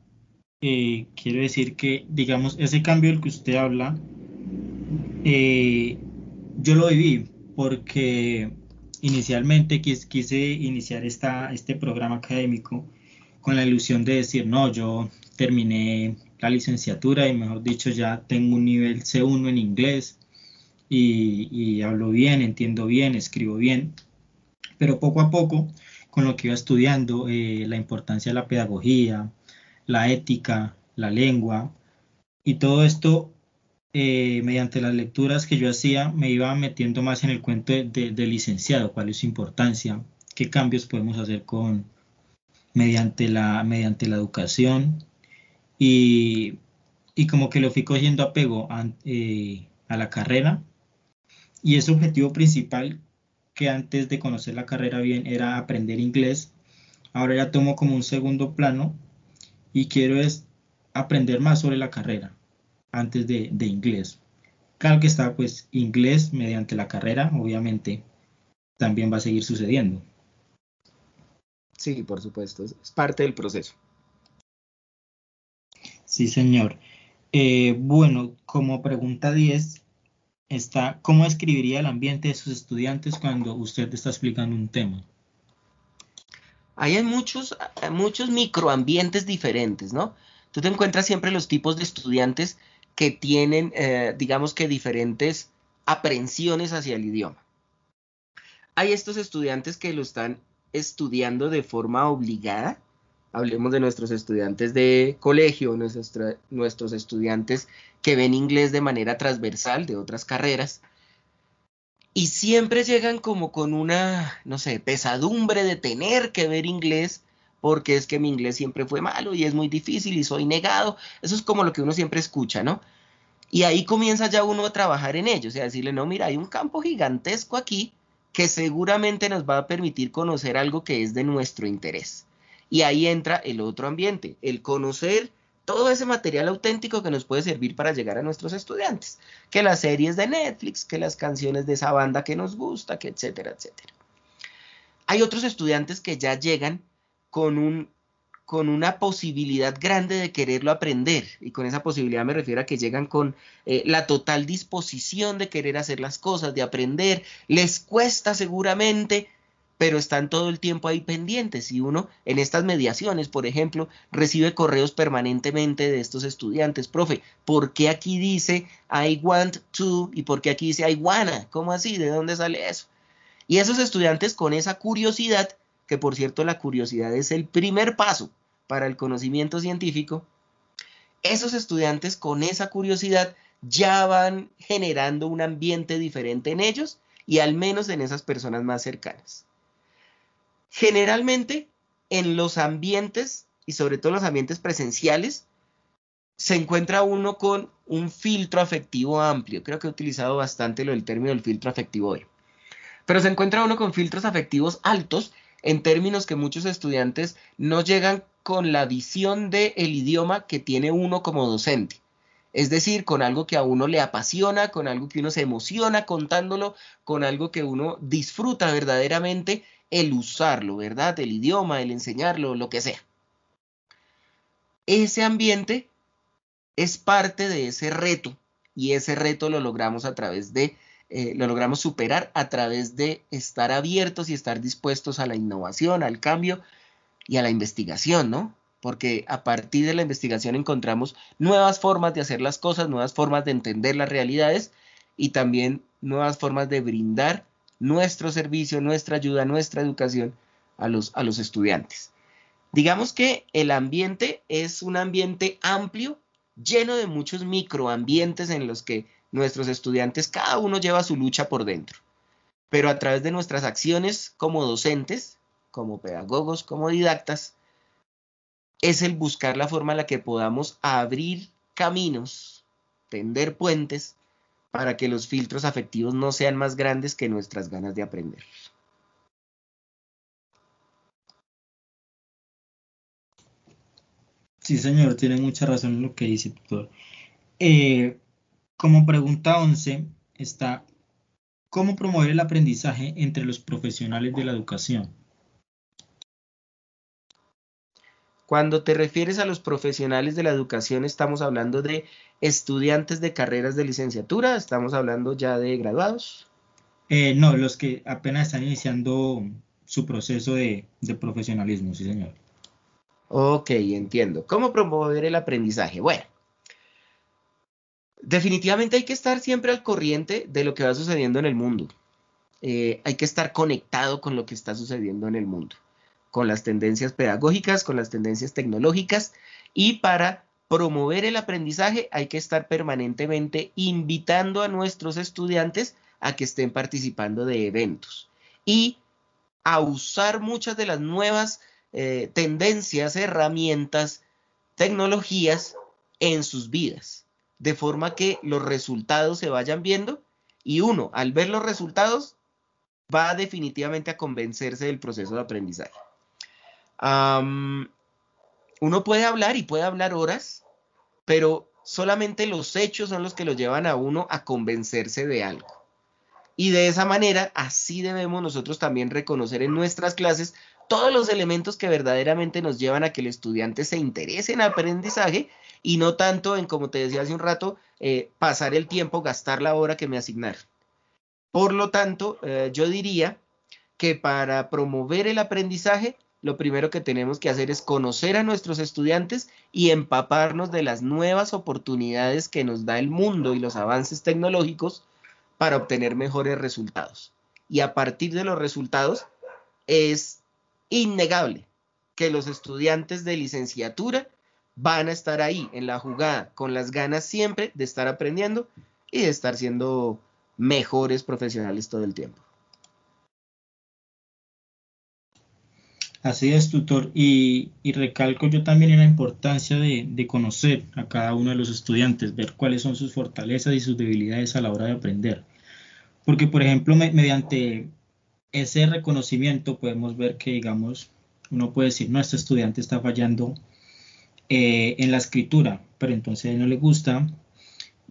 eh, quiero decir que, digamos, ese cambio del que usted habla, eh, yo lo viví porque inicialmente quise, iniciar esta, este programa académico con la ilusión de decir, no, yo terminé la licenciatura y mejor dicho ya tengo un nivel C1 en inglés y, hablo bien, entiendo bien, escribo bien, pero poco a poco con lo que iba estudiando, eh, la importancia de la pedagogía, la ética, la lengua y todo esto eh, mediante las lecturas que yo hacía me iba metiendo más en el cuento de, de licenciado, cuál es su importancia, qué cambios podemos hacer con, mediante la, mediante la educación y, como que lo fui cogiendo apego eh, a, la carrera y ese objetivo principal que antes de conocer la carrera bien era aprender inglés, ahora ya tomo como un segundo plano y quiero es aprender más sobre la carrera antes de, de inglés. Claro que está pues inglés mediante la carrera, obviamente también va a seguir sucediendo. Sí, por supuesto, es parte del proceso. Sí, señor. Eh, bueno, como pregunta 10 está, ¿cómo escribiría el ambiente de sus estudiantes cuando usted está explicando un tema? Hay muchos, muchos microambientes diferentes, ¿no? Tú te encuentras siempre los tipos de estudiantes que tienen, eh, digamos que diferentes aprensiones hacia el idioma. Hay estos estudiantes que lo están estudiando de forma obligada. Hablemos de nuestros estudiantes de colegio, nuestros, nuestros estudiantes que ven inglés de manera transversal de otras carreras. Y siempre llegan como con una, no sé, pesadumbre de tener que ver inglés porque es que mi inglés siempre fue malo y es muy difícil y soy negado. Eso es como lo que uno siempre escucha, ¿no? Y ahí comienza ya uno a trabajar en ello, o sea, decirle, no, mira, hay un campo gigantesco aquí que seguramente nos va a permitir conocer algo que es de nuestro interés. Y ahí entra el otro ambiente, el conocer todo ese material auténtico que nos puede servir para llegar a nuestros estudiantes, que las series de Netflix, que las canciones de esa banda que nos gusta, que etcétera, etcétera. Hay otros estudiantes que ya llegan con un con una posibilidad grande de quererlo aprender. Y con esa posibilidad me refiero a que llegan con eh, la total disposición de querer hacer las cosas, de aprender. Les cuesta seguramente, pero están todo el tiempo ahí pendientes. Y uno en estas mediaciones, por ejemplo, recibe correos permanentemente de estos estudiantes. Profe, ¿por qué aquí dice I want to y por qué aquí dice I wanna? ¿Cómo así? ¿De dónde sale eso? Y esos estudiantes con esa curiosidad, que por cierto la curiosidad es el primer paso para el conocimiento científico, esos estudiantes con esa curiosidad ya van generando un ambiente diferente en ellos y al menos en esas personas más cercanas. Generalmente en los ambientes y sobre todo en los ambientes presenciales se encuentra uno con un filtro afectivo amplio. Creo que he utilizado bastante lo del término del filtro afectivo hoy. Pero se encuentra uno con filtros afectivos altos en términos que muchos estudiantes no llegan con la visión del el idioma que tiene uno como docente. Es decir, con algo que a uno le apasiona, con algo que uno se emociona contándolo, con algo que uno disfruta verdaderamente el usarlo, ¿verdad? El idioma, el enseñarlo, lo que sea. Ese ambiente es parte de ese reto y ese reto lo logramos a través de, eh, lo logramos superar a través de estar abiertos y estar dispuestos a la innovación, al cambio y a la investigación, ¿no? Porque a partir de la investigación encontramos nuevas formas de hacer las cosas, nuevas formas de entender las realidades y también nuevas formas de brindar nuestro servicio, nuestra ayuda, nuestra educación a los, a los estudiantes. Digamos que el ambiente es un ambiente amplio lleno de muchos microambientes en los que nuestros estudiantes, cada uno lleva su lucha por dentro. Pero a través de nuestras acciones como docentes, como pedagogos, como didactas, es el buscar la forma en la que podamos abrir caminos, tender puentes, para que los filtros afectivos no sean más grandes que nuestras ganas de aprender. Sí, señor, tiene mucha razón en lo que dice, doctor. Eh, como pregunta 11 está, ¿cómo promover el aprendizaje entre los profesionales de la educación? Cuando te refieres a los profesionales de la educación, estamos hablando de estudiantes de carreras de licenciatura, estamos hablando ya de graduados. Eh, no, los que apenas están iniciando su proceso de profesionalismo, sí, señor. Ok, entiendo. ¿Cómo promover el aprendizaje? Bueno, definitivamente hay que estar siempre al corriente de lo que va sucediendo en el mundo. Eh, hay que estar conectado con lo que está sucediendo en el mundo, con las tendencias pedagógicas, con las tendencias tecnológicas y para promover el aprendizaje hay que estar permanentemente invitando a nuestros estudiantes a que estén participando de eventos y a usar muchas de las nuevas eh, tendencias, herramientas, tecnologías en sus vidas, de forma que los resultados se vayan viendo y uno, al ver los resultados, va definitivamente a convencerse del proceso de aprendizaje. Uno puede hablar y puede hablar horas, pero solamente los hechos son los que lo llevan a uno a convencerse de algo. Y de esa manera, así debemos nosotros también reconocer en nuestras clases todos los elementos que verdaderamente nos llevan a que el estudiante se interese en aprendizaje y no tanto en, como te decía hace un rato, eh, pasar el tiempo, gastar la hora que me asignaron. Por lo tanto, eh, yo diría que para promover el aprendizaje, lo primero que tenemos que hacer es conocer a nuestros estudiantes y empaparnos de las nuevas oportunidades que nos da el mundo y los avances tecnológicos para obtener mejores resultados. Y a partir de los resultados es innegable que los estudiantes de licenciatura van a estar ahí en la jugada con las ganas siempre de estar aprendiendo y de estar siendo mejores profesionales todo el tiempo. Así es, tutor. Y, recalco yo también la importancia de, conocer a cada uno de los estudiantes, ver cuáles son sus fortalezas y sus debilidades a la hora de aprender. Porque, por ejemplo, mediante ese reconocimiento podemos ver que, digamos, uno puede decir, no, este estudiante está fallando eh, en la escritura, pero entonces a él no le gusta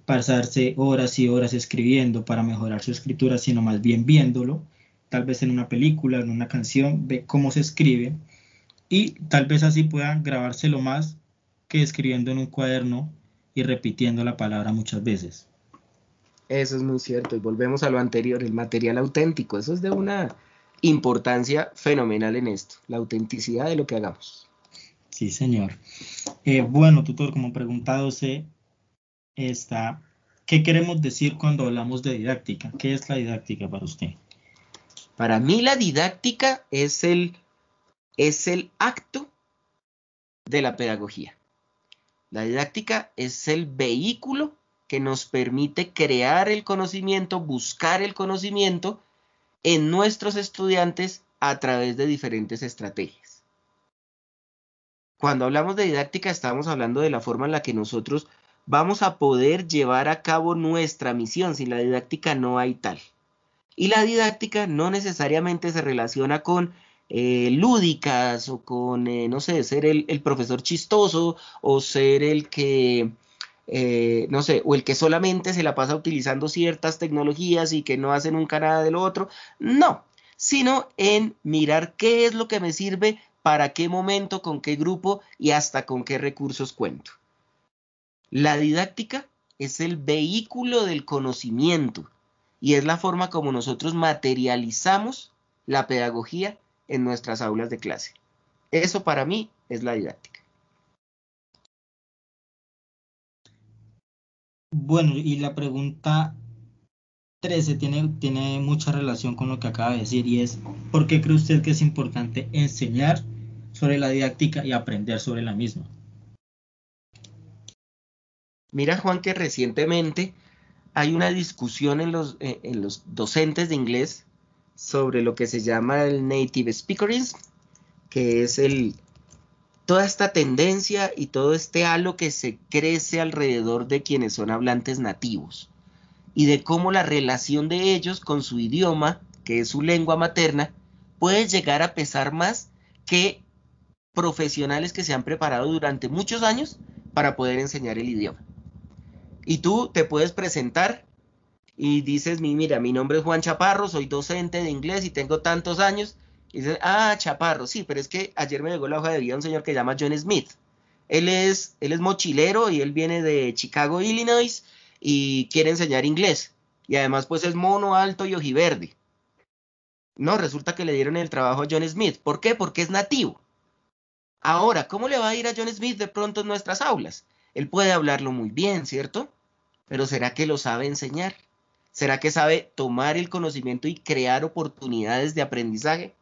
pasarse horas y horas escribiendo para mejorar su escritura, sino más bien viéndolo, tal vez en una película, en una canción, ve cómo se escribe y tal vez así pueda grabárselo más que escribiendo en un cuaderno y repitiendo la palabra muchas veces. Eso es muy cierto. Y volvemos a lo anterior, el material auténtico. Eso es de una importancia fenomenal en esto, la autenticidad de lo que hagamos. Sí, señor. Eh, bueno, tutor, como preguntado se está, ¿qué queremos decir cuando hablamos de didáctica? ¿Qué es la didáctica para usted? Para mí la didáctica es el, es el acto de la pedagogía. La didáctica es el vehículo que nos permite crear el conocimiento, buscar el conocimiento en nuestros estudiantes a través de diferentes estrategias. Cuando hablamos de didáctica estamos hablando de la forma en la que nosotros vamos a poder llevar a cabo nuestra misión. Sin la didáctica no hay tal. Y la didáctica no necesariamente se relaciona con eh, lúdicas o con, eh, no sé, ser el, profesor chistoso o ser el que, eh, no sé, o el que solamente se la pasa utilizando ciertas tecnologías y que no hacen nunca nada del otro. No, sino en mirar qué es lo que me sirve, para qué momento, con qué grupo y hasta con qué recursos cuento. La didáctica es el vehículo del conocimiento y es la forma como nosotros materializamos la pedagogía en nuestras aulas de clase. Eso para mí es la didáctica. Bueno, y la pregunta 13 tiene, tiene mucha relación con lo que acaba de decir y es, ¿por qué cree usted que es importante enseñar sobre la didáctica y aprender sobre la misma? Mira, Juan, que recientemente hay una discusión en los, eh, en los docentes de inglés sobre lo que se llama el native speakerism, que es el toda esta tendencia y todo este halo que se crece alrededor de quienes son hablantes nativos y de cómo la relación de ellos con su idioma, que es su lengua materna, puede llegar a pesar más que profesionales que se han preparado durante muchos años para poder enseñar el idioma. Y tú te puedes presentar y dices, mira, mi nombre es Juan Chaparro, soy docente de inglés y tengo tantos años. Y dices, ah, Chaparro, sí, pero es que ayer me llegó la hoja de vida un señor que se llama John Smith. Él es, él es mochilero y él viene de Chicago, Illinois y quiere enseñar inglés. Y además pues es mono, alto y ojiverde. No, resulta que le dieron el trabajo a John Smith. ¿Por qué? Porque es nativo. Ahora, ¿cómo le va a ir a John Smith de pronto en nuestras aulas? Él puede hablarlo muy bien, ¿cierto? Pero ¿será que lo sabe enseñar? ¿Será que sabe tomar el conocimiento y crear oportunidades de aprendizaje?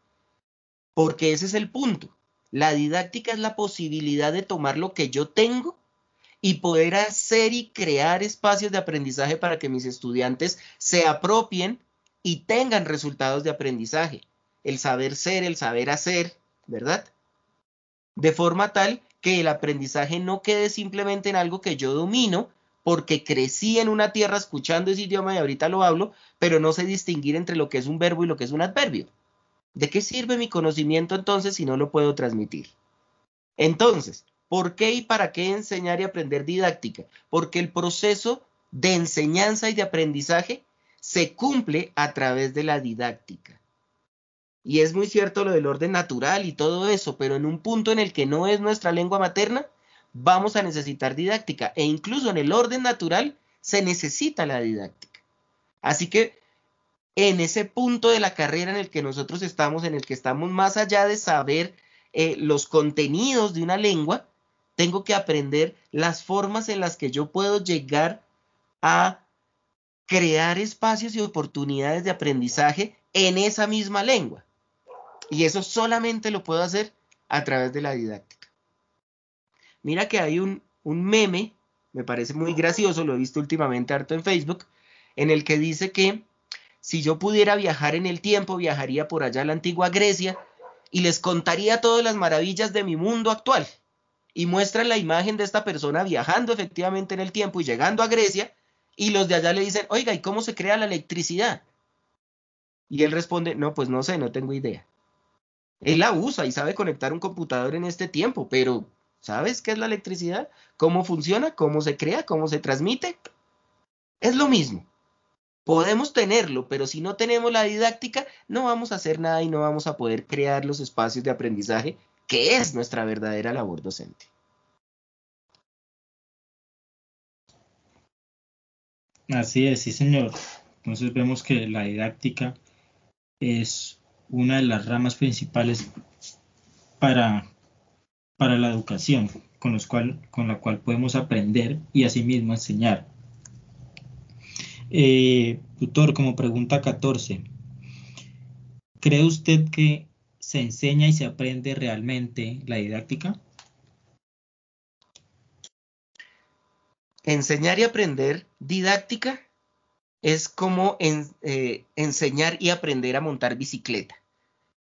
Porque ese es el punto. La didáctica es la posibilidad de tomar lo que yo tengo y poder hacer y crear espacios de aprendizaje para que mis estudiantes se apropien y tengan resultados de aprendizaje. El saber ser, el saber hacer, ¿verdad? De forma tal que el aprendizaje no quede simplemente en algo que yo domino, porque crecí en una tierra escuchando ese idioma y ahorita lo hablo, pero no sé distinguir entre lo que es un verbo y lo que es un adverbio. ¿De qué sirve mi conocimiento entonces si no lo puedo transmitir? Entonces, ¿por qué y para qué enseñar y aprender didáctica? Porque el proceso de enseñanza y de aprendizaje se cumple a través de la didáctica. Y es muy cierto lo del orden natural y todo eso, pero en un punto en el que no es nuestra lengua materna, vamos a necesitar didáctica e incluso en el orden natural se necesita la didáctica. Así que en ese punto de la carrera en el que nosotros estamos, en el que estamos más allá de saber eh, los contenidos de una lengua, tengo que aprender las formas en las que yo puedo llegar a crear espacios y oportunidades de aprendizaje en esa misma lengua. Y eso solamente lo puedo hacer a través de la didáctica. Mira que hay un, meme, me parece muy gracioso, lo he visto últimamente harto en Facebook, en el que dice que si yo pudiera viajar en el tiempo, viajaría por allá a la antigua Grecia y les contaría todas las maravillas de mi mundo actual. Y muestran la imagen de esta persona viajando efectivamente en el tiempo y llegando a Grecia, y los de allá le dicen, oiga, ¿y cómo se crea la electricidad? Y él responde, no, pues no sé, no tengo idea. Él la usa y sabe conectar un computador en este tiempo, pero ¿Sabes qué es la electricidad? ¿Cómo funciona? ¿Cómo se crea? ¿Cómo se transmite? Es lo mismo. Podemos tenerlo, pero si no tenemos la didáctica, no vamos a hacer nada y no vamos a poder crear los espacios de aprendizaje, que es nuestra verdadera labor docente. Así es, sí señor. Entonces vemos que la didáctica es una de las ramas principales para para la educación, con, la cual podemos aprender y asimismo enseñar. Eh, tutor, como pregunta 14, ¿cree usted que se enseña y se aprende realmente la didáctica? Enseñar y aprender didáctica es como eh, enseñar y aprender a montar bicicleta.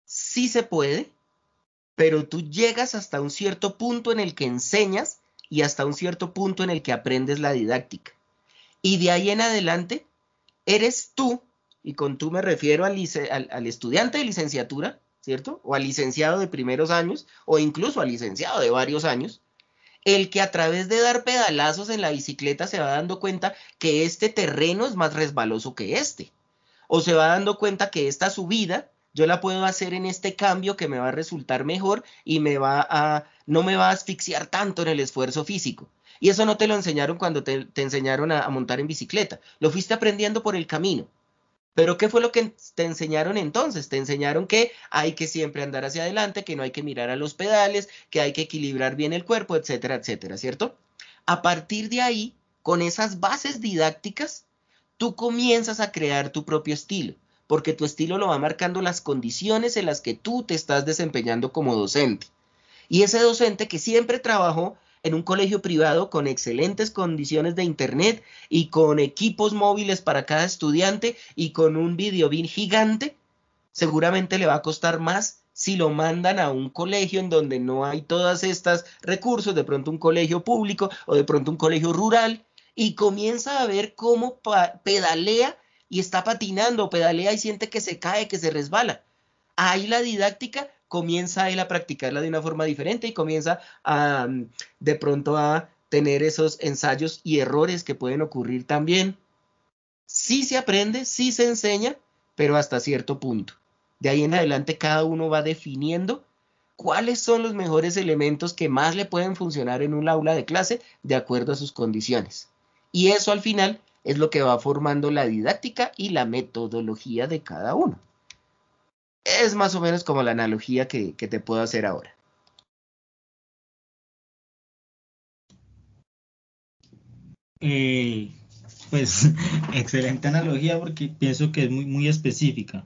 Sí se puede, pero tú llegas hasta un cierto punto en el que enseñas y hasta un cierto punto en el que aprendes la didáctica. Y de ahí en adelante, eres tú, y con tú me refiero al, estudiante de licenciatura, ¿cierto? O al licenciado de primeros años, o incluso al licenciado de varios años, el que a través de dar pedalazos en la bicicleta se va dando cuenta que este terreno es más resbaloso que este. O se va dando cuenta que esta subida yo la puedo hacer en este cambio que me va a resultar mejor y me va a, no me va a asfixiar tanto en el esfuerzo físico. Y eso no te lo enseñaron cuando te, enseñaron a montar en bicicleta. Lo fuiste aprendiendo por el camino. Pero ¿qué fue lo que te enseñaron entonces? Te enseñaron que hay que siempre andar hacia adelante, que no hay que mirar a los pedales, que hay que equilibrar bien el cuerpo, etcétera, etcétera, ¿cierto? A partir de ahí, con esas bases didácticas, tú comienzas a crear tu propio estilo, porque tu estilo lo va marcando las condiciones en las que tú te estás desempeñando como docente. Y ese docente que siempre trabajó en un colegio privado con excelentes condiciones de internet y con equipos móviles para cada estudiante y con un video bien gigante, seguramente le va a costar más si lo mandan a un colegio en donde no hay todas estas recursos, de pronto un colegio público o de pronto un colegio rural, y comienza a ver cómo pedalea y está patinando, pedalea y siente que se cae, que se resbala. Ahí la didáctica comienza él a practicarla de una forma diferente y comienza a mm, de pronto a tener esos ensayos y errores que pueden ocurrir también. Sí se aprende, sí se enseña, pero hasta cierto punto. De ahí en adelante cada uno va definiendo cuáles son los mejores elementos que más le pueden funcionar en un aula de clase de acuerdo a sus condiciones. Y eso al final es lo que va formando la didáctica y la metodología de cada uno. Es más o menos como la analogía que, te puedo hacer ahora. Eh, pues excelente analogía porque pienso que es muy, muy específica.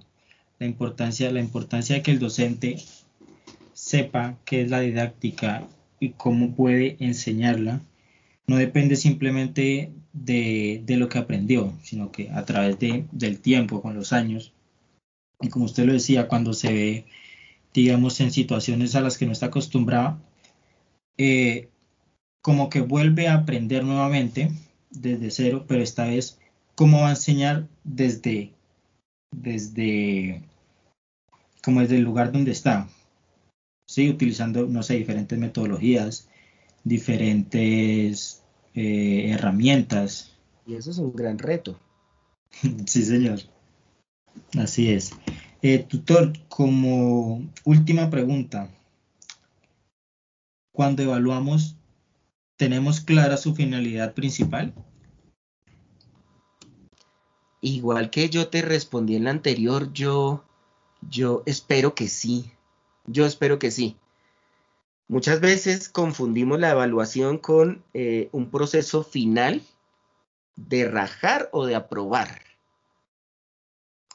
La importancia, la importancia de que el docente sepa qué es la didáctica y cómo puede enseñarla no depende simplemente de, lo que aprendió, sino que a través del tiempo, con los años, y como usted lo decía, cuando se ve, digamos, en situaciones a las que no está acostumbrado, eh, como que vuelve a aprender nuevamente desde cero, pero esta vez, ¿cómo va a enseñar desde, desde, como desde el lugar donde está? Sí, utilizando, no sé, diferentes metodologías, diferentes eh, herramientas. Y eso es un gran reto. sí, señor. Así es. Eh, tutor, como última pregunta, cuando evaluamos, ¿tenemos clara su finalidad principal? Igual que yo te respondí en la anterior, yo, yo espero que sí. Yo espero que sí. Muchas veces confundimos la evaluación con eh, un proceso final de rajar o de aprobar.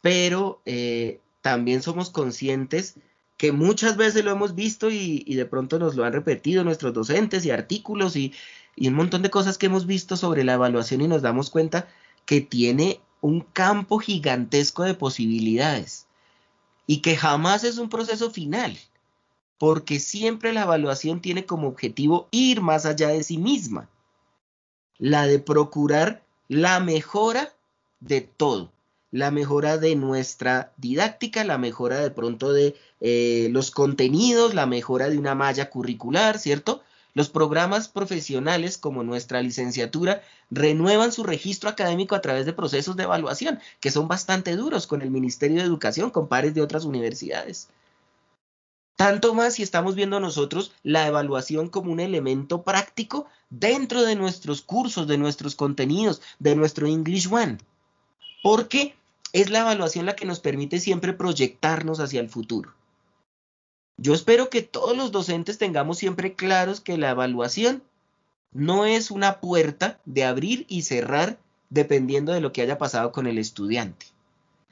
Pero eh, también somos conscientes que muchas veces lo hemos visto y, de pronto nos lo han repetido nuestros docentes y artículos y, y un montón de cosas que hemos visto sobre la evaluación y nos damos cuenta que tiene un campo gigantesco de posibilidades y que jamás es un proceso final, porque siempre la evaluación tiene como objetivo ir más allá de sí misma, la de procurar la mejora de todo la mejora de nuestra didáctica, la mejora de pronto de eh, los contenidos, la mejora de una malla curricular, ¿cierto? Los programas profesionales como nuestra licenciatura renuevan su registro académico a través de procesos de evaluación, que son bastante duros con el Ministerio de Educación, con pares de otras universidades. Tanto más si estamos viendo nosotros la evaluación como un elemento práctico dentro de nuestros cursos, de nuestros contenidos, de nuestro English One. Porque es la evaluación la que nos permite siempre proyectarnos hacia el futuro. Yo espero que todos los docentes tengamos siempre claros que la evaluación no es una puerta de abrir y cerrar dependiendo de lo que haya pasado con el estudiante,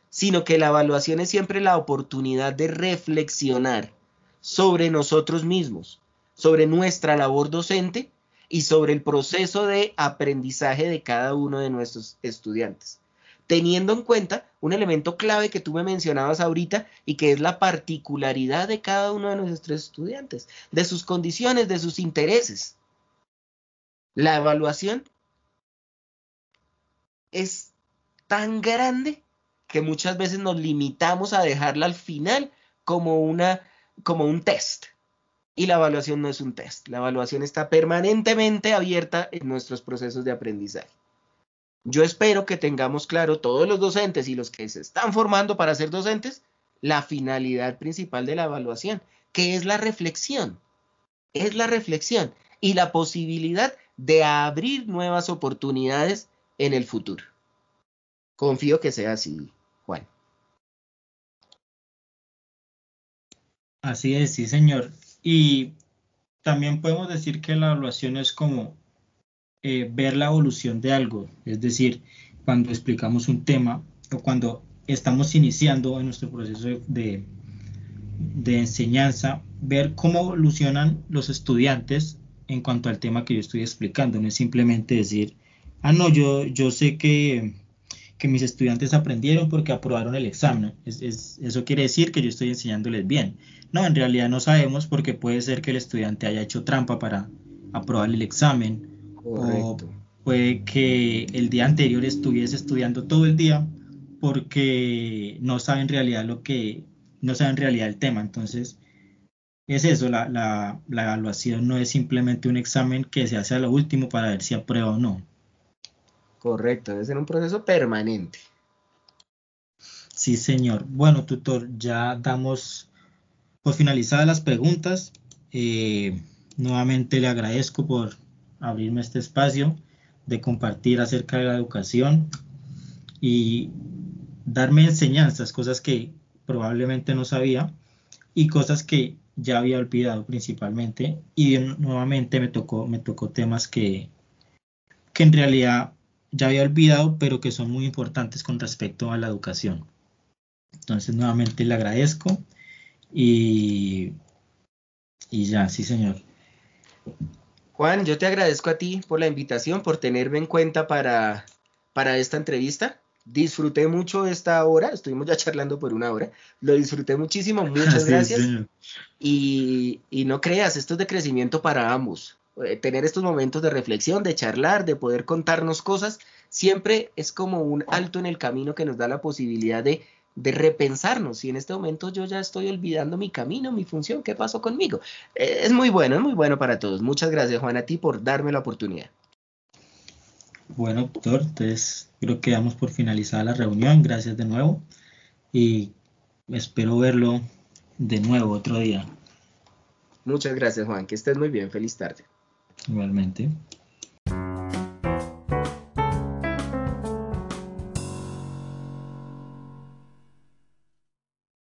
sino que la evaluación es siempre la oportunidad de reflexionar sobre nosotros mismos, sobre nuestra labor docente y sobre el proceso de aprendizaje de cada uno de nuestros estudiantes teniendo en cuenta un elemento clave que tú me mencionabas ahorita y que es la particularidad de cada uno de nuestros estudiantes, de sus condiciones, de sus intereses. La evaluación es tan grande que muchas veces nos limitamos a dejarla al final como, una, como un test. Y la evaluación no es un test. La evaluación está permanentemente abierta en nuestros procesos de aprendizaje. Yo espero que tengamos claro todos los docentes y los que se están formando para ser docentes la finalidad principal de la evaluación, que es la reflexión. Es la reflexión y la posibilidad de abrir nuevas oportunidades en el futuro. Confío que sea así, Así es, sí, señor. Y también podemos decir que la evaluación es como eh, ver la evolución de algo, es decir, cuando explicamos un tema o cuando estamos iniciando en nuestro proceso de, de enseñanza, ver cómo evolucionan los estudiantes en cuanto al tema que yo estoy explicando. No es simplemente decir, ah, no, yo, yo sé que, que mis estudiantes aprendieron porque aprobaron el examen. Es, eso quiere decir que yo estoy enseñándoles bien. No, en realidad no sabemos porque puede ser que el estudiante haya hecho trampa para aprobar el examen. O puede que el día anterior estuviese estudiando todo el día porque no sabe en realidad lo que, no sabe en realidad el tema. Entonces, es eso, la, la, la, evaluación no es simplemente un examen que se hace a lo último para ver si aprueba o no. Correcto, debe ser un proceso permanente. Sí, señor. Bueno, tutor, ya damos por finalizadas las preguntas. Eh, nuevamente le agradezco por abrirme este espacio de compartir acerca de la educación y darme enseñanzas, cosas que probablemente no sabía y cosas que ya había olvidado principalmente y nuevamente me tocó me tocó temas que que en realidad ya había olvidado pero que son muy importantes con respecto a la educación. Entonces nuevamente le agradezco y y ya sí señor. Juan yo te agradezco a ti por la invitación por tenerme en cuenta para para esta entrevista. Disfruté mucho esta hora, estuvimos ya charlando por una hora, lo disfruté muchísimo, muchas gracias. Y, y, no creas, esto es de crecimiento para ambos. Eh, tener estos momentos de reflexión, de charlar, de poder contarnos cosas, siempre es como un alto en el camino que nos da la posibilidad de, de repensarnos. Y en este momento yo ya estoy olvidando mi camino, mi función, qué pasó conmigo. Eh, es muy bueno, es muy bueno para todos. Muchas gracias, Juan, a ti por darme la oportunidad. Bueno, doctor, entonces creo que damos por finalizada la reunión. Gracias de nuevo y espero verlo de nuevo otro día. Muchas gracias, Juan. Que estés muy bien. Feliz tarde. Igualmente.